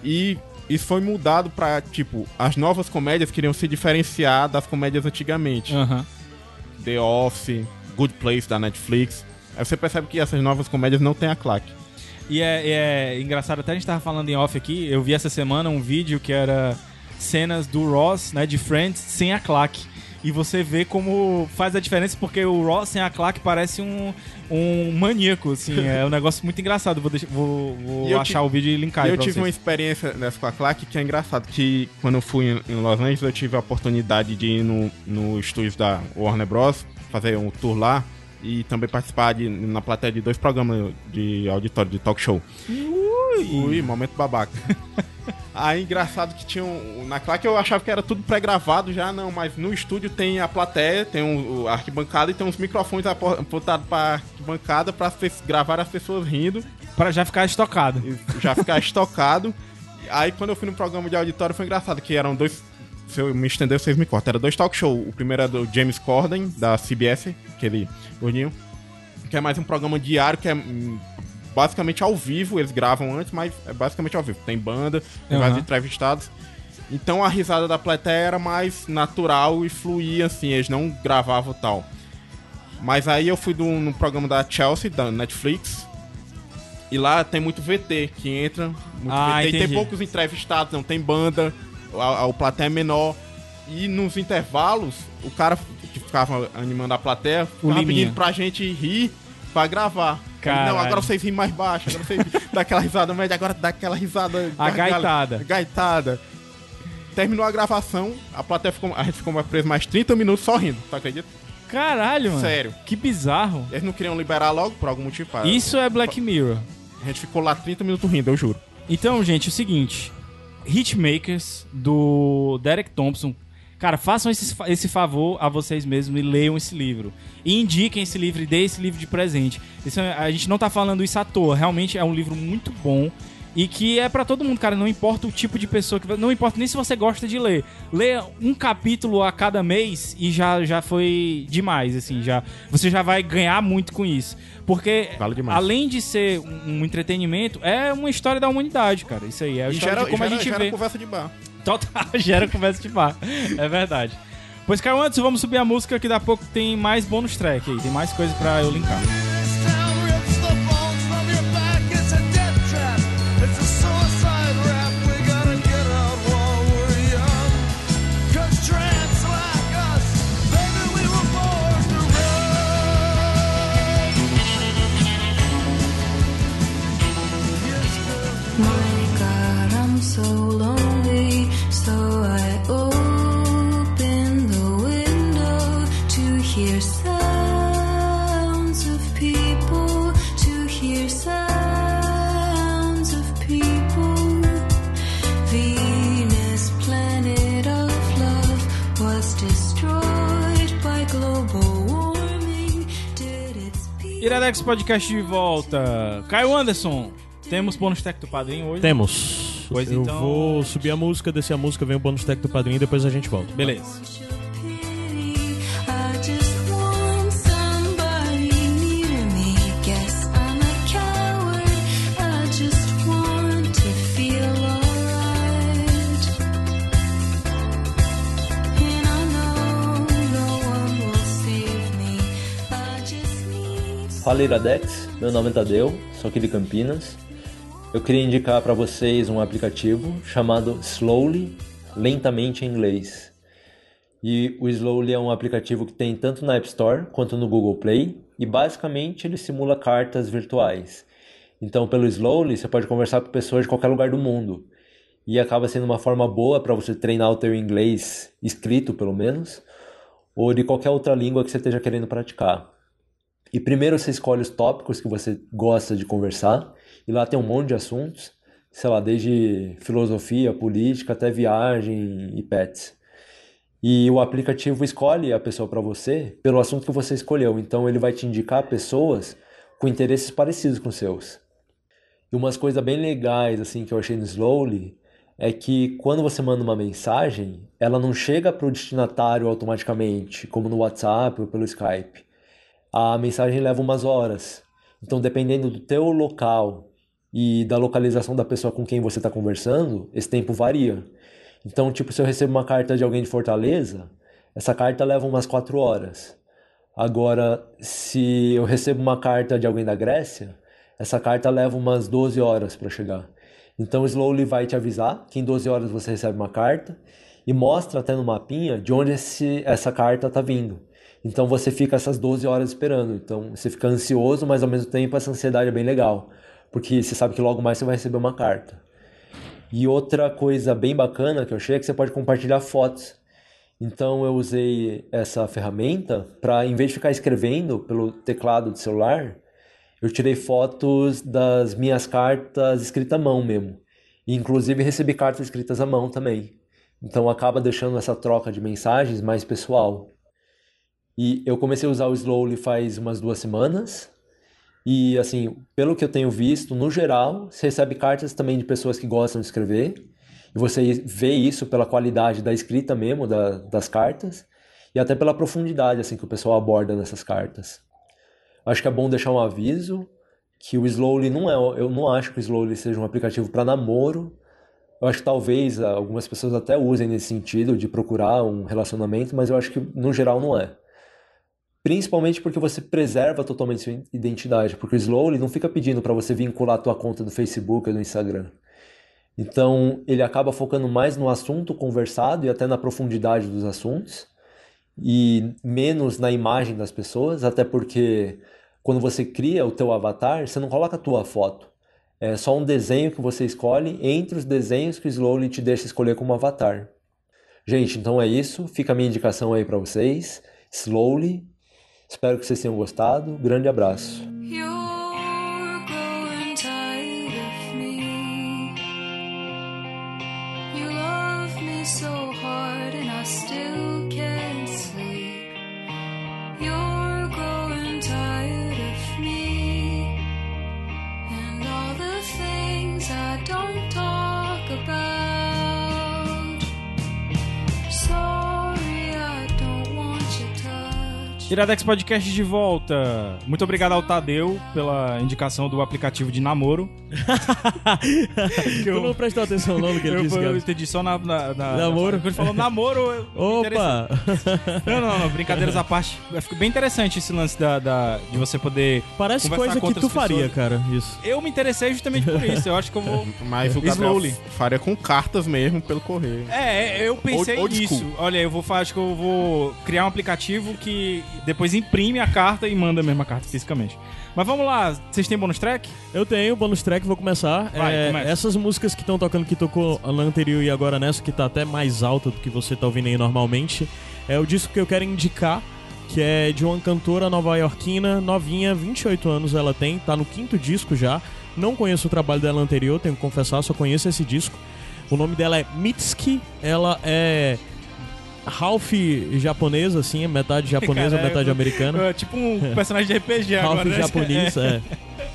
E isso foi mudado pra, tipo, as novas comédias queriam se diferenciar das comédias antigamente. Aham. The Office, Good Place da Netflix. Aí você percebe que essas novas comédias não tem a claque. E é, é engraçado, até a gente tava falando em off aqui, eu vi essa semana um vídeo que era cenas do Ross, né, de Friends, sem a claque. E você vê como faz a diferença, porque o Ross sem a claque parece um, um maníaco, assim. É um negócio muito engraçado. Vou, deixar- vou, vou achar o vídeo e linkar aí eu tive vocês. uma experiência nessa com a claque que é engraçado, que quando eu fui em- Los Angeles, eu tive a oportunidade de ir no, no estúdio da Warner Bros., fazer um tour lá e também participar de, na plateia de dois programas de auditório, de talk show. Ui, momento babaca. Aí, engraçado que tinha um, na claque eu achava que era tudo pré-gravado já, não, mas no estúdio tem a plateia, tem um, o- a arquibancada e tem uns microfones apo- apontados pra arquibancada pra gravar as pessoas rindo Pra já ficar estocado. já ficar estocado. Aí quando eu fui no programa de auditório foi engraçado, que eram dois. Se eu me estender, vocês me cortam. Era dois talk show. O primeiro era do James Corden, da CBS, aquele gordinho. Que é mais um programa diário, que é hum, basicamente ao vivo. Eles gravam antes, mas é basicamente ao vivo. Tem banda, tem Aham. vários entrevistados. Então a risada da plateia era mais natural e fluía, assim. Eles não gravavam tal. Mas aí eu fui num, num programa da Chelsea, da Netflix. E lá tem muito VT que entra. Muito Ah, VT. E tem poucos entrevistados, não tem banda. A, a, o plateia é menor. E nos intervalos, o cara que ficava animando a plateia ficava pedindo pra gente rir pra gravar. Caralho. Não, agora vocês riem mais baixo, agora vocês dá aquela risada média, agora dá aquela risada. A gaitada. Gaitada. Terminou a gravação, a plateia ficou. A gente ficou mais preso mais 30 minutos só rindo, tu acredita? Caralho, mano. Sério. Que bizarro. Eles não queriam liberar logo por algum motivo. Isso é Black Mirror. A gente ficou lá 30 minutos rindo, eu juro. Então, gente, é o seguinte: Hitmakers do Derek Thompson. Cara, façam esse, esse favor a vocês mesmos e leiam esse livro. E indiquem esse livro e dê esse livro de presente. Isso é- a gente não tá falando isso à toa. Realmente é um livro muito bom. E que é pra todo mundo, cara. Não importa o tipo de pessoa que. Não importa nem se você gosta de ler. Leia um capítulo a cada mês e já, já foi demais, assim. já Você já vai ganhar muito com isso. Porque, Vale além de ser um, entretenimento, é uma história da humanidade, cara. Isso aí. É a E história gera, de como gera, a gente gera vê. conversa de bar. Total, gera conversa de bar. É verdade. Pois, Caio, antes vamos subir a música que daqui a pouco tem mais bônus track aí. Tem mais coisa pra eu linkar. Iradex Podcast de volta. Caio Anderson, temos bônus track do padrinho hoje? Temos. Pois eu então- vou subir a música, descer a música, vem o bônus tech do padrinho e depois a gente volta. Beleza. Fala Iradex, meu nome é Tadeu, sou aqui de Campinas. Eu queria indicar para vocês um aplicativo chamado Slowly, lentamente em inglês. E o Slowly é um aplicativo que tem tanto na App Store quanto no Google Play e basicamente ele simula cartas virtuais. Então, pelo Slowly, você pode conversar com pessoas de qualquer lugar do mundo. E acaba sendo uma forma boa para você treinar o teu inglês escrito, pelo menos, ou de qualquer outra língua que você esteja querendo praticar. E primeiro você escolhe os tópicos que você gosta de conversar, e lá tem um monte de assuntos, sei lá, desde filosofia, política, até viagem e pets. E o aplicativo escolhe a pessoa para você pelo assunto que você escolheu, então ele vai te indicar pessoas com interesses parecidos com os seus. E umas coisas bem legais assim que eu achei no Slowly é que quando você manda uma mensagem, ela não chega para o destinatário automaticamente, como no WhatsApp ou pelo Skype a mensagem leva umas horas. Então, dependendo do teu local e da localização da pessoa com quem você está conversando, esse tempo varia. Então, tipo, se eu recebo uma carta de alguém de Fortaleza, essa carta leva umas quatro horas. Agora, se eu recebo uma carta de alguém da Grécia, essa carta leva umas 12 horas para chegar. Então, o Slowly vai te avisar que em 12 horas você recebe uma carta e mostra até no mapinha de onde esse, essa carta está vindo. Então você fica essas 12 horas esperando. Então você fica ansioso, mas ao mesmo tempo essa ansiedade é bem legal. Porque você sabe que logo mais você vai receber uma carta. E outra coisa bem bacana que eu achei é que você pode compartilhar fotos. Então eu usei essa ferramenta para, em vez de ficar escrevendo pelo teclado de celular, eu tirei fotos das minhas cartas escritas à mão mesmo. E inclusive recebi cartas escritas à mão também. Então acaba deixando essa troca de mensagens mais pessoal. E eu comecei a usar o Slowly faz umas duas semanas. E assim, pelo que eu tenho visto, no geral, você recebe cartas também de pessoas que gostam de escrever. E você vê isso pela qualidade da escrita mesmo, da, das cartas. E até pela profundidade assim que o pessoal aborda nessas cartas. Acho que é bom deixar um aviso que o Slowly não é, eu não acho que o Slowly seja um aplicativo para namoro. Eu acho que talvez algumas pessoas até usem nesse sentido de procurar um relacionamento, mas eu acho que no geral não é. Principalmente porque você preserva totalmente sua identidade, porque o Slowly não fica pedindo para você vincular a tua conta do Facebook ou do Instagram. Então, ele acaba focando mais no assunto conversado e até na profundidade dos assuntos e menos na imagem das pessoas, até porque quando você cria o teu avatar, você não coloca a tua foto. É só um desenho que você escolhe entre os desenhos que o Slowly te deixa escolher como avatar. Gente, então é isso. Fica a minha indicação aí para vocês. Slowly. Espero que vocês tenham gostado. Grande abraço. Iradex Podcast de volta. Muito obrigado ao Tadeu pela indicação do aplicativo de namoro. Tu não prestou atenção não no que ele Eu, disse, eu Gabs? entendi só na. na, na Namoro? Quando ele falou namoro, eu. Opa! Não, não, não, brincadeiras à parte. Ficou bem interessante esse lance da, da- de você poder. Parece conversar coisa com que tu faria, pessoas. cara, isso. Eu me interessei justamente por isso. Eu acho que eu vou. Mas o Gabriel Slowly. faria com cartas mesmo pelo correio. É, eu pensei Old- old nisso. school. Olha, eu vou acho que eu vou criar um aplicativo que depois imprime a carta e manda a mesma carta fisicamente. Mas vamos lá, vocês têm bônus track? Eu tenho bônus track, vou começar. Vai, É, começa. essas músicas que estão tocando, que tocou na anterior e agora nessa, que tá até mais alta do que você tá ouvindo aí normalmente, é o disco que eu quero indicar, que é de uma cantora nova-iorquina, novinha, 28 anos ela tem, tá no quinto disco já. Não conheço o trabalho dela anterior, tenho que confessar, só conheço esse disco. O nome dela é Mitski, ela é half japonesa, assim, metade japonesa, Cara, metade americana. É tipo um personagem de RPG agora. né? japonês, é.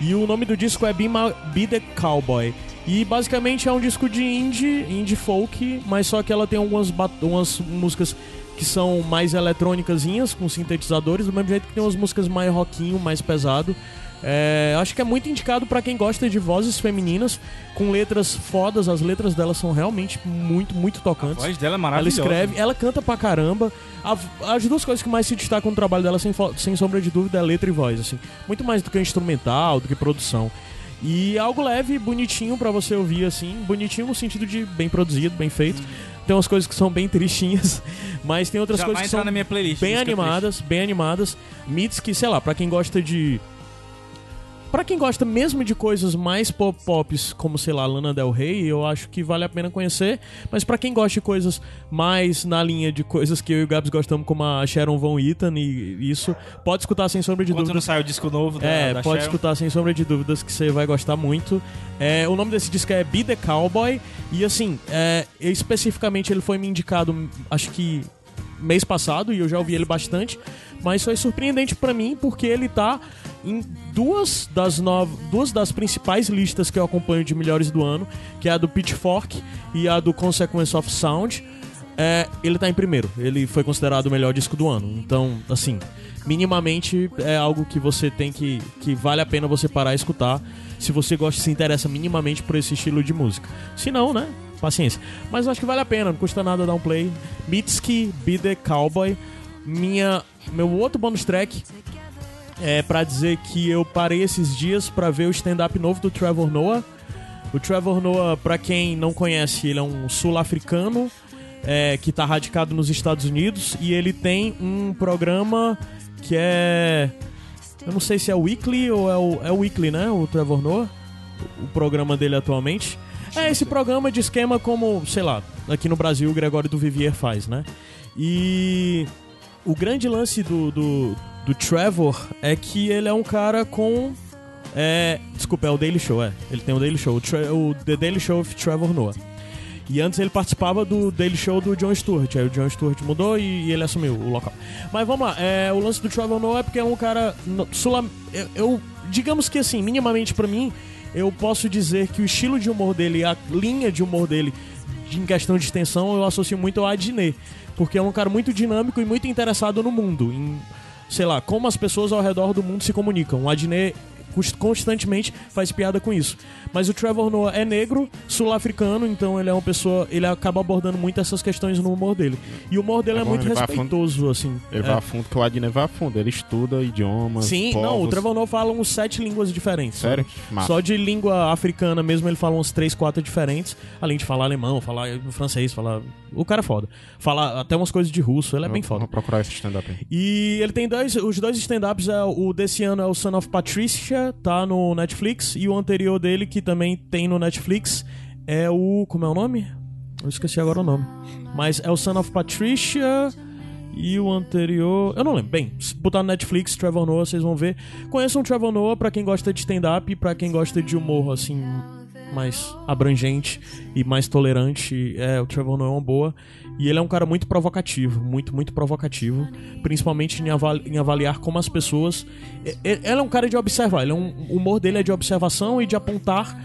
E o nome do disco é Be, My, Be The Cowboy. E basicamente é um disco de indie, indie folk, mas só que ela tem algumas umas músicas que são mais eletrônicasinhas, com sintetizadores, do mesmo jeito que tem umas músicas mais rockinho, mais pesado. É, acho que é muito indicado pra quem gosta de vozes femininas, com letras fodas, as letras dela são realmente muito, muito A tocantes. voz dela é Ela maravilhosa. escreve, ela canta pra caramba. A- as duas coisas que mais se destacam no trabalho dela, sem, sem sombra de dúvida, é letra e voz, assim. Muito mais do que instrumental, do que produção. E é algo leve, bonitinho pra você ouvir, assim. Bonitinho no sentido de bem produzido, bem feito. Tem umas coisas que são bem tristinhas, mas tem outras Já coisas que são na minha playlist. bem animadas, bem animadas. Mits que, sei lá, pra quem gosta de. Pra quem gosta mesmo de coisas mais pop-pops, como, sei lá, Lana Del Rey, eu acho que vale a pena conhecer. Mas pra quem gosta de coisas mais na linha de coisas que eu e o Gabs gostamos, como a Sharon Von Eaton e isso, pode escutar sem sombra de não dúvidas. sai o disco novo da, É, da pode Cheryl. escutar sem sombra de dúvidas que você vai gostar muito. É, o nome desse disco é Be The Cowboy. E assim, é, especificamente ele foi me indicado, acho que mês passado, e eu já ouvi ele bastante. Mas foi surpreendente pra mim porque ele tá em duas das nove, duas das principais listas que eu acompanho de melhores do ano, que é a do Pitchfork e a do Consequence of Sound. É, ele tá em primeiro. Ele foi considerado o melhor disco do ano. Então, assim, minimamente é algo que você tem que. que vale a pena você parar e escutar. Se você gosta se interessa minimamente por esse estilo de música. Se não, né? Paciência. Mas acho que vale a pena, não custa nada dar um play. Mitski, Be The Cowboy. Minha, meu outro bonus track é pra dizer que eu parei esses dias pra ver o stand-up novo do Trevor Noah. O Trevor Noah, pra quem não conhece, ele é um sul-africano é, que tá radicado nos Estados Unidos e ele tem um programa que é. Eu não sei se é o Weekly ou é o, é o Weekly, né? O Trevor Noah. O programa dele atualmente. É esse programa de esquema como, sei lá, aqui no Brasil o Gregório do Vivier faz, né? E o grande lance do, do, do Trevor é que ele é um cara com. É, desculpa, é o Daily Show, é. Ele tem o Daily Show, o, o The Daily Show of Trevor Noah. E antes ele participava do Daily Show do John Stewart. Aí o John Stewart mudou e, e ele assumiu o local. Mas vamos lá, é, o lance do Trevor Noah é porque é um cara eu, eu- digamos que assim, minimamente pra mim, eu posso dizer que o estilo de humor dele, a linha de humor dele de- em questão de extensão, eu associo muito ao Adnet. Porque é um cara muito dinâmico e muito interessado no mundo. Em, sei lá, como as pessoas ao redor do mundo se comunicam. O Adnet constantemente faz piada com isso. Mas o Trevor Noah é negro, sul-africano, então ele é uma pessoa. Ele acaba abordando muito essas questões no humor dele. E o humor dele é, É bom, muito fundo. respeitoso, assim. Ele É. vai a fundo, que o Adnet vai a fundo. Ele estuda idiomas, Sim, povos. não, o Trevor Noah fala uns sete línguas diferentes. Sério? Só de língua africana mesmo ele fala uns três, quatro diferentes. Além de falar alemão, falar francês, falar. O cara é foda. Fala até umas coisas de russo, ele é bem Vou- foda. Vou procurar esse stand-up aí. E ele tem dois. Os dois stand-ups, é, o desse ano é o Son of Patricia, tá no Netflix. E o anterior dele, que também tem no Netflix, é o. Como é o nome? Eu esqueci agora o nome. Mas é o Son of Patricia. E o anterior. Eu não lembro. Bem, se botar no Netflix, Trevor Noah, vocês vão ver. Conheçam o Trevor Noah pra quem gosta de stand-up e pra quem gosta de humor, assim, mais abrangente e mais tolerante. É, o Trevor Noah é uma boa. E ele é um cara muito provocativo, muito, muito provocativo. Principalmente em, avali- em avaliar como as pessoas. Ele é um cara de observar, ele é um, o humor dele é de observação e de apontar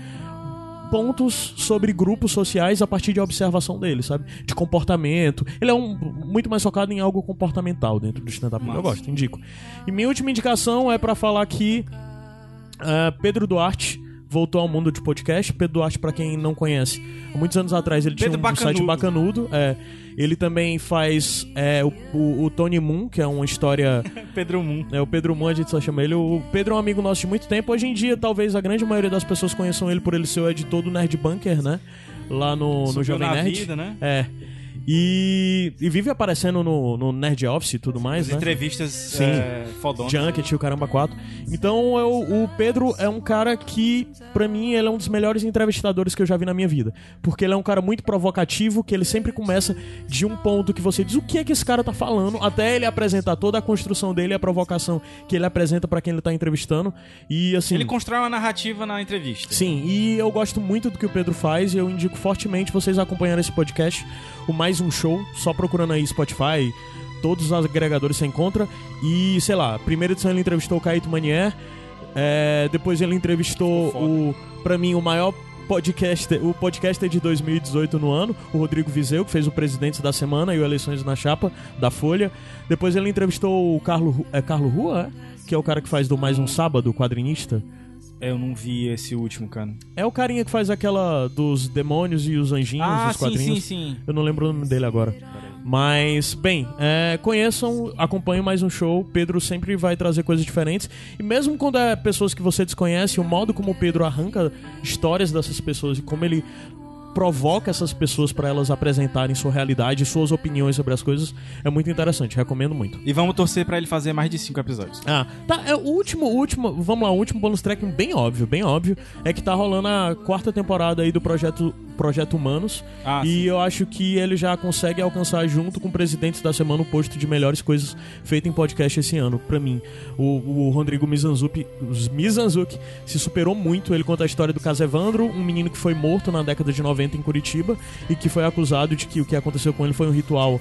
pontos sobre grupos sociais a partir de observação dele, sabe? De comportamento. Ele é um muito mais focado em algo comportamental dentro do stand-up. Eu gosto, indico. E minha última indicação é pra falar que ah, Pedro Duarte voltou ao mundo de podcast. Pedro Duarte, pra quem não conhece, há muitos anos atrás ele Pedro tinha um site bacanudo. É, ele também faz é, o, o, o Tony Moon, que é uma história Pedro Moon. é, o Pedro Moon, a gente só chama ele. O Pedro é um amigo nosso de muito tempo. Hoje em dia, talvez a grande maioria das pessoas conheçam ele por ele ser o editor do Nerd Bunker, né? Lá no, no Jovem Nerd. vida, né? É. E, e vive aparecendo no, no Nerd Office e tudo mais, As né? entrevistas Sim. é, fodonas. Junket e o Caramba 4. Então eu, o Pedro é um cara que, pra mim, ele é um dos melhores entrevistadores que eu já vi na minha vida. Porque ele é um cara muito provocativo, que ele sempre começa de um ponto que você diz o que é que esse cara tá falando, até ele apresentar toda a construção dele e a provocação que ele apresenta pra quem ele tá entrevistando. E assim. Ele constrói uma narrativa na entrevista. Sim, e eu gosto muito do que o Pedro faz e eu indico fortemente vocês acompanharem esse podcast, o Mais Um Show, só procurando aí Spotify, todos os agregadores você encontra. E, sei lá, primeira edição ele entrevistou o Caíto Manier, é, depois ele entrevistou o, pra mim, o maior podcaster, o podcaster de 2018 no ano, o Rodrigo Vizeu, que fez o Presidente da Semana e o Eleições na Chapa, da Folha. Depois ele entrevistou o Carlo, Ru- é Carlo Rua, é? que é o cara que faz do Mais Um Sábado, o quadrinista. Eu não vi esse último, cara. É o carinha que faz aquela dos demônios e os anjinhos, Ah, os sim, quadrinhos. sim, sim. Eu não lembro o nome dele agora. Mas, bem, é, conheçam, acompanhem mais um show. Pedro sempre vai trazer coisas diferentes. E mesmo quando é pessoas que você desconhece, o modo como o Pedro arranca histórias dessas pessoas e como ele provoca essas pessoas para elas apresentarem sua realidade, suas opiniões sobre as coisas, é muito interessante. Recomendo muito. E vamos torcer pra ele fazer mais de cinco episódios. Ah, tá. É, o último, último, vamos lá, o último bonus track bem óbvio, bem óbvio, é que tá rolando a quarta temporada aí do projeto, projeto Humanos. Ah, e eu acho que ele já consegue alcançar, junto com o presidente da semana, o posto de melhores coisas feitas em podcast esse ano, pra mim. O, o Rodrigo Mizanzuki, Mizanzuki se superou muito. Ele conta a história do caso Evandro, um menino que foi morto na década de 90 em Curitiba e que foi acusado de que o que aconteceu com ele foi um ritual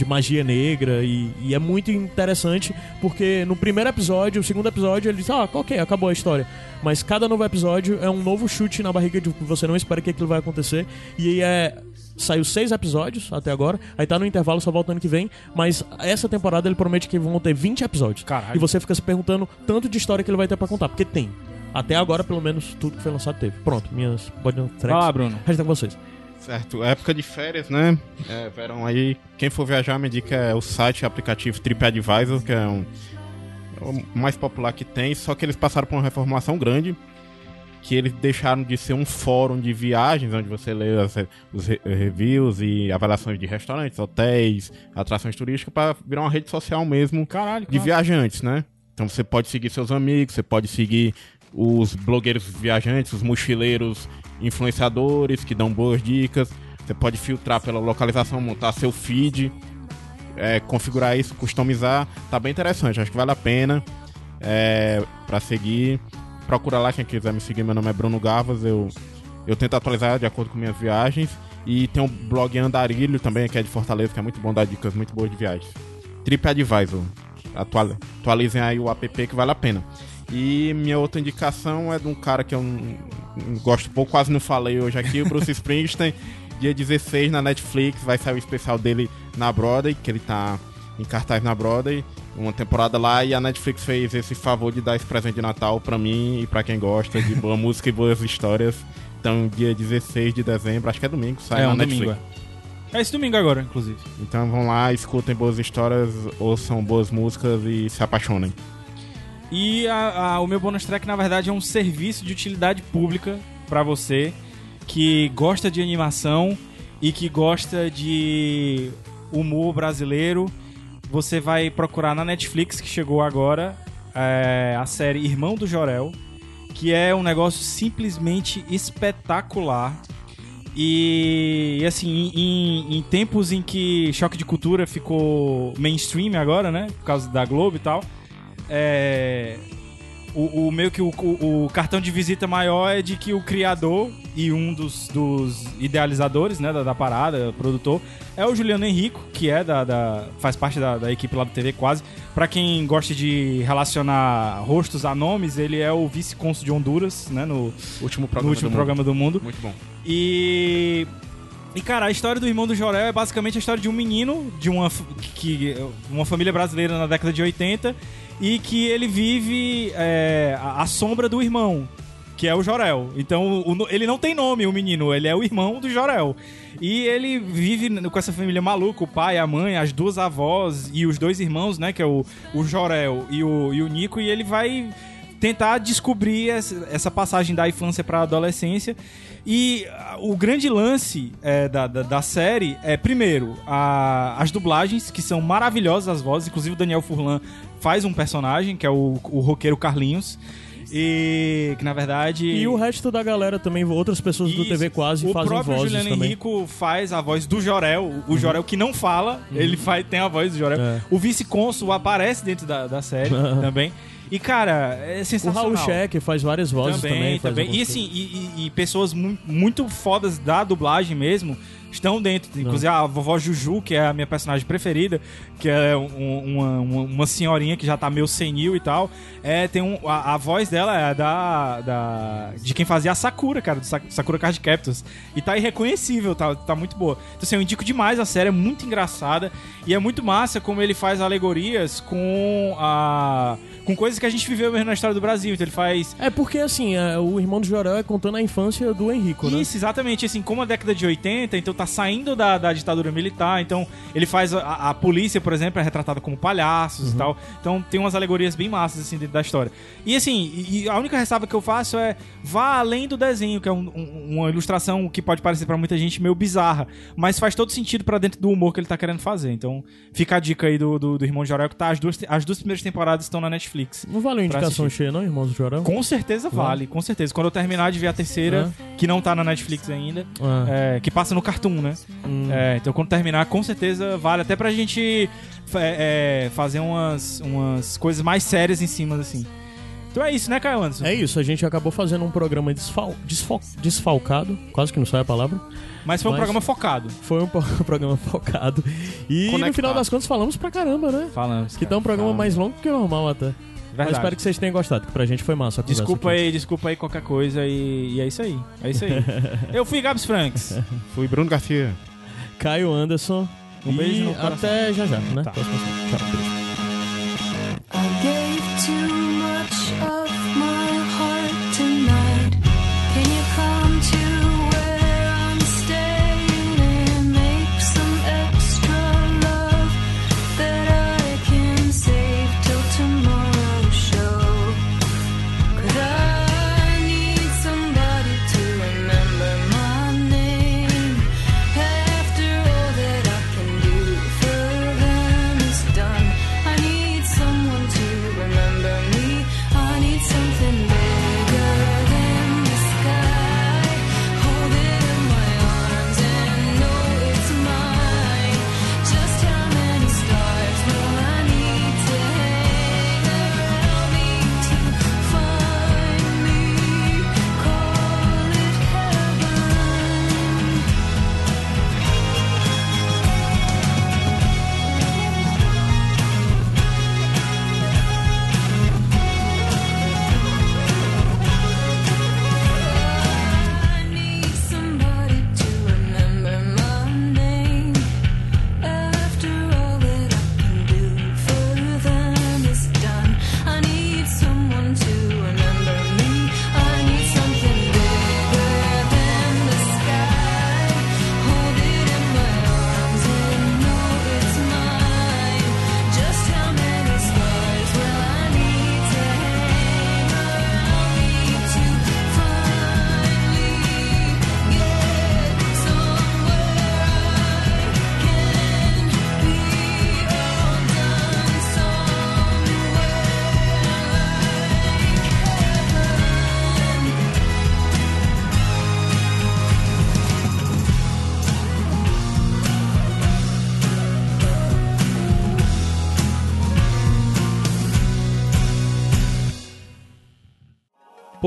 de magia negra e, e é muito interessante porque no primeiro episódio, o segundo episódio, ele diz, ah, ok, acabou a história. Mas cada novo episódio é um novo chute na barriga de você não espera que aquilo vai acontecer. E aí é. Saiu seis episódios até agora, aí tá no intervalo, só volta ano que vem, mas essa temporada ele promete que vão ter 20 episódios. Caralho. E você fica se perguntando tanto de história que ele vai ter pra contar, porque tem. Até agora, pelo menos, tudo que foi lançado teve. Pronto, minhas body tracks. Vai lá, Bruno. Resta com vocês. Certo, época de férias, né? É, verão aí. Quem for viajar, me dica é o site, aplicativo TripAdvisor, que é um é o mais popular que tem, só que eles passaram por uma reformulação grande, que eles deixaram de ser um fórum de viagens, onde você lê as os re- reviews e avaliações de restaurantes, hotéis, atrações turísticas, para virar uma rede social mesmo Caralho, de viajantes, né? Então você pode seguir seus amigos, você pode seguir os blogueiros viajantes, os mochileiros influenciadores que dão boas dicas. Você pode filtrar pela localização, montar seu feed, é, configurar isso, customizar. Tá bem interessante, acho que vale a pena é, para seguir. Procura lá quem quiser me seguir, meu nome é Bruno Gavas, eu, eu tento atualizar de acordo com minhas viagens. E tem um blog Andarilho também, que é de Fortaleza, que é muito bom dar dicas muito boas de viagens. TripAdvisor. Atual- Atualizem aí o app que vale a pena. E minha outra indicação é de um cara que eu não, não gosto pouco, quase não falei hoje aqui, o Bruce Springsteen. Dia 16 na Netflix vai sair o especial dele na Broadway, que ele tá em cartaz na Broadway. uma temporada lá e a Netflix fez esse favor de dar esse presente de Natal pra mim e pra quem gosta de boa música e boas histórias. Então, dia 16 de dezembro, acho que é domingo, sai é na um Netflix. domingo. É. é esse domingo agora, inclusive. Então vão lá, escutem boas histórias, ouçam boas músicas e se apaixonem. E a- a- o meu bonus track, na verdade, é um serviço de utilidade pública pra você que gosta de animação e que gosta de humor brasileiro. Você vai procurar na Netflix, que chegou agora, é, a série Irmão do Jorel, que é um negócio simplesmente espetacular. E, e, assim, em, em tempos em que choque de cultura ficou mainstream agora, né? Por causa da Globo e tal. É, o, o meio que o, o- o cartão de visita maior é de que o criador e um dos, dos idealizadores né, da, da parada, produtor, é o Juliano Henrico, que é da, da- faz parte da, da equipe lá do TV Quase. Pra quem gosta de relacionar rostos a nomes, ele é o vice-cônsul de Honduras, né, no, Último no programa último do programa do mundo. mundo. Muito bom. E. E, cara, a história do irmão do Jorel é basicamente a história de um menino de uma, que, uma família brasileira na década de 80 e que ele vive é, a, sombra do irmão, que é o Jorel. Então, o ele não tem nome, o menino, ele é o irmão do Jorel. E ele vive com essa família maluca, o pai, a mãe, as duas avós e os dois irmãos, né, que é o, o Jorel e o, e o Nico, e ele vai tentar descobrir essa, essa passagem da infância para a adolescência. E o grande lance é, da, da, da série é, primeiro, a- as dublagens, que são maravilhosas as vozes. Inclusive o Daniel Furlan faz um personagem, que é o, o roqueiro Carlinhos. E que na verdade. E o resto da galera também, outras pessoas do Isso. TV quase o fazem próprio vozes Juliano também. Henrico faz a voz do Jorel, o Jorel que não fala, ele faz, tem a voz do Jorel. Uhum. É. O vice-cônsul aparece dentro da, da série também. E, cara, é O sensacional. Raul Sheck faz várias vozes também. Também, também. E assim, e, e- e pessoas mu- muito fodas da dublagem mesmo estão dentro. Inclusive a vovó Juju, que é a minha personagem preferida, que é um- uma, uma, senhorinha que já tá meio senil e tal. É, tem um, a, a voz dela é da, da. de quem fazia a Sakura, cara, do Sa- Sakura Card Captors. E tá irreconhecível, tá, tá muito boa. Então, assim, eu indico demais a série, é muito engraçada. E é muito massa como ele faz alegorias com a. com coisas que a gente viveu mesmo na história do Brasil. Então ele faz. É porque, assim, é, o irmão do Jorel é contando a infância do Henrico, né? Isso, exatamente. Assim, como a década de 80, então tá saindo da, da ditadura militar. Então, ele faz. A, a polícia, por exemplo, é retratada como palhaços e tal. Então, tem umas alegorias bem massas, assim, dentro da história. E, assim, e, a única ressalva que eu faço é. Vá além do desenho, que é um- um- uma ilustração que pode parecer pra muita gente meio bizarra. Mas faz todo sentido pra dentro do humor que ele tá querendo fazer. Então, fica a dica aí do, do, do Irmão Jorel, que tá. As duas, as duas primeiras temporadas estão na Netflix. Não vale Pra indicação cheia, não, irmãos do Jorel? Com certeza vale, com certeza. Quando eu terminar de ver a terceira, que não tá na Netflix ainda, Ah. é, que passa no Cartoon, né? Hum. É, então quando terminar, com certeza vale. Até pra gente fa- é, fazer umas, umas coisas mais sérias em cima, assim. Então é isso, né, Caio Anderson? É isso, a gente acabou fazendo um programa desfal, desfal- desfalcado, quase que não sai a palavra. Mas foi um Mas- programa focado. Foi um programa focado. E no Conectado. final das contas falamos pra caramba, né? Falamos. Que tá um programa mais longo que o normal até. Mas Verdade. espero que vocês tenham gostado, que pra gente foi massa Desculpa aqui. aí, desculpa aí qualquer coisa e, e é isso aí. É isso aí. eu fui Gabs Franks. Fui Bruno Garcia. Caio Anderson. Um beijo e no coração. até já já, né? Tá. Tchau,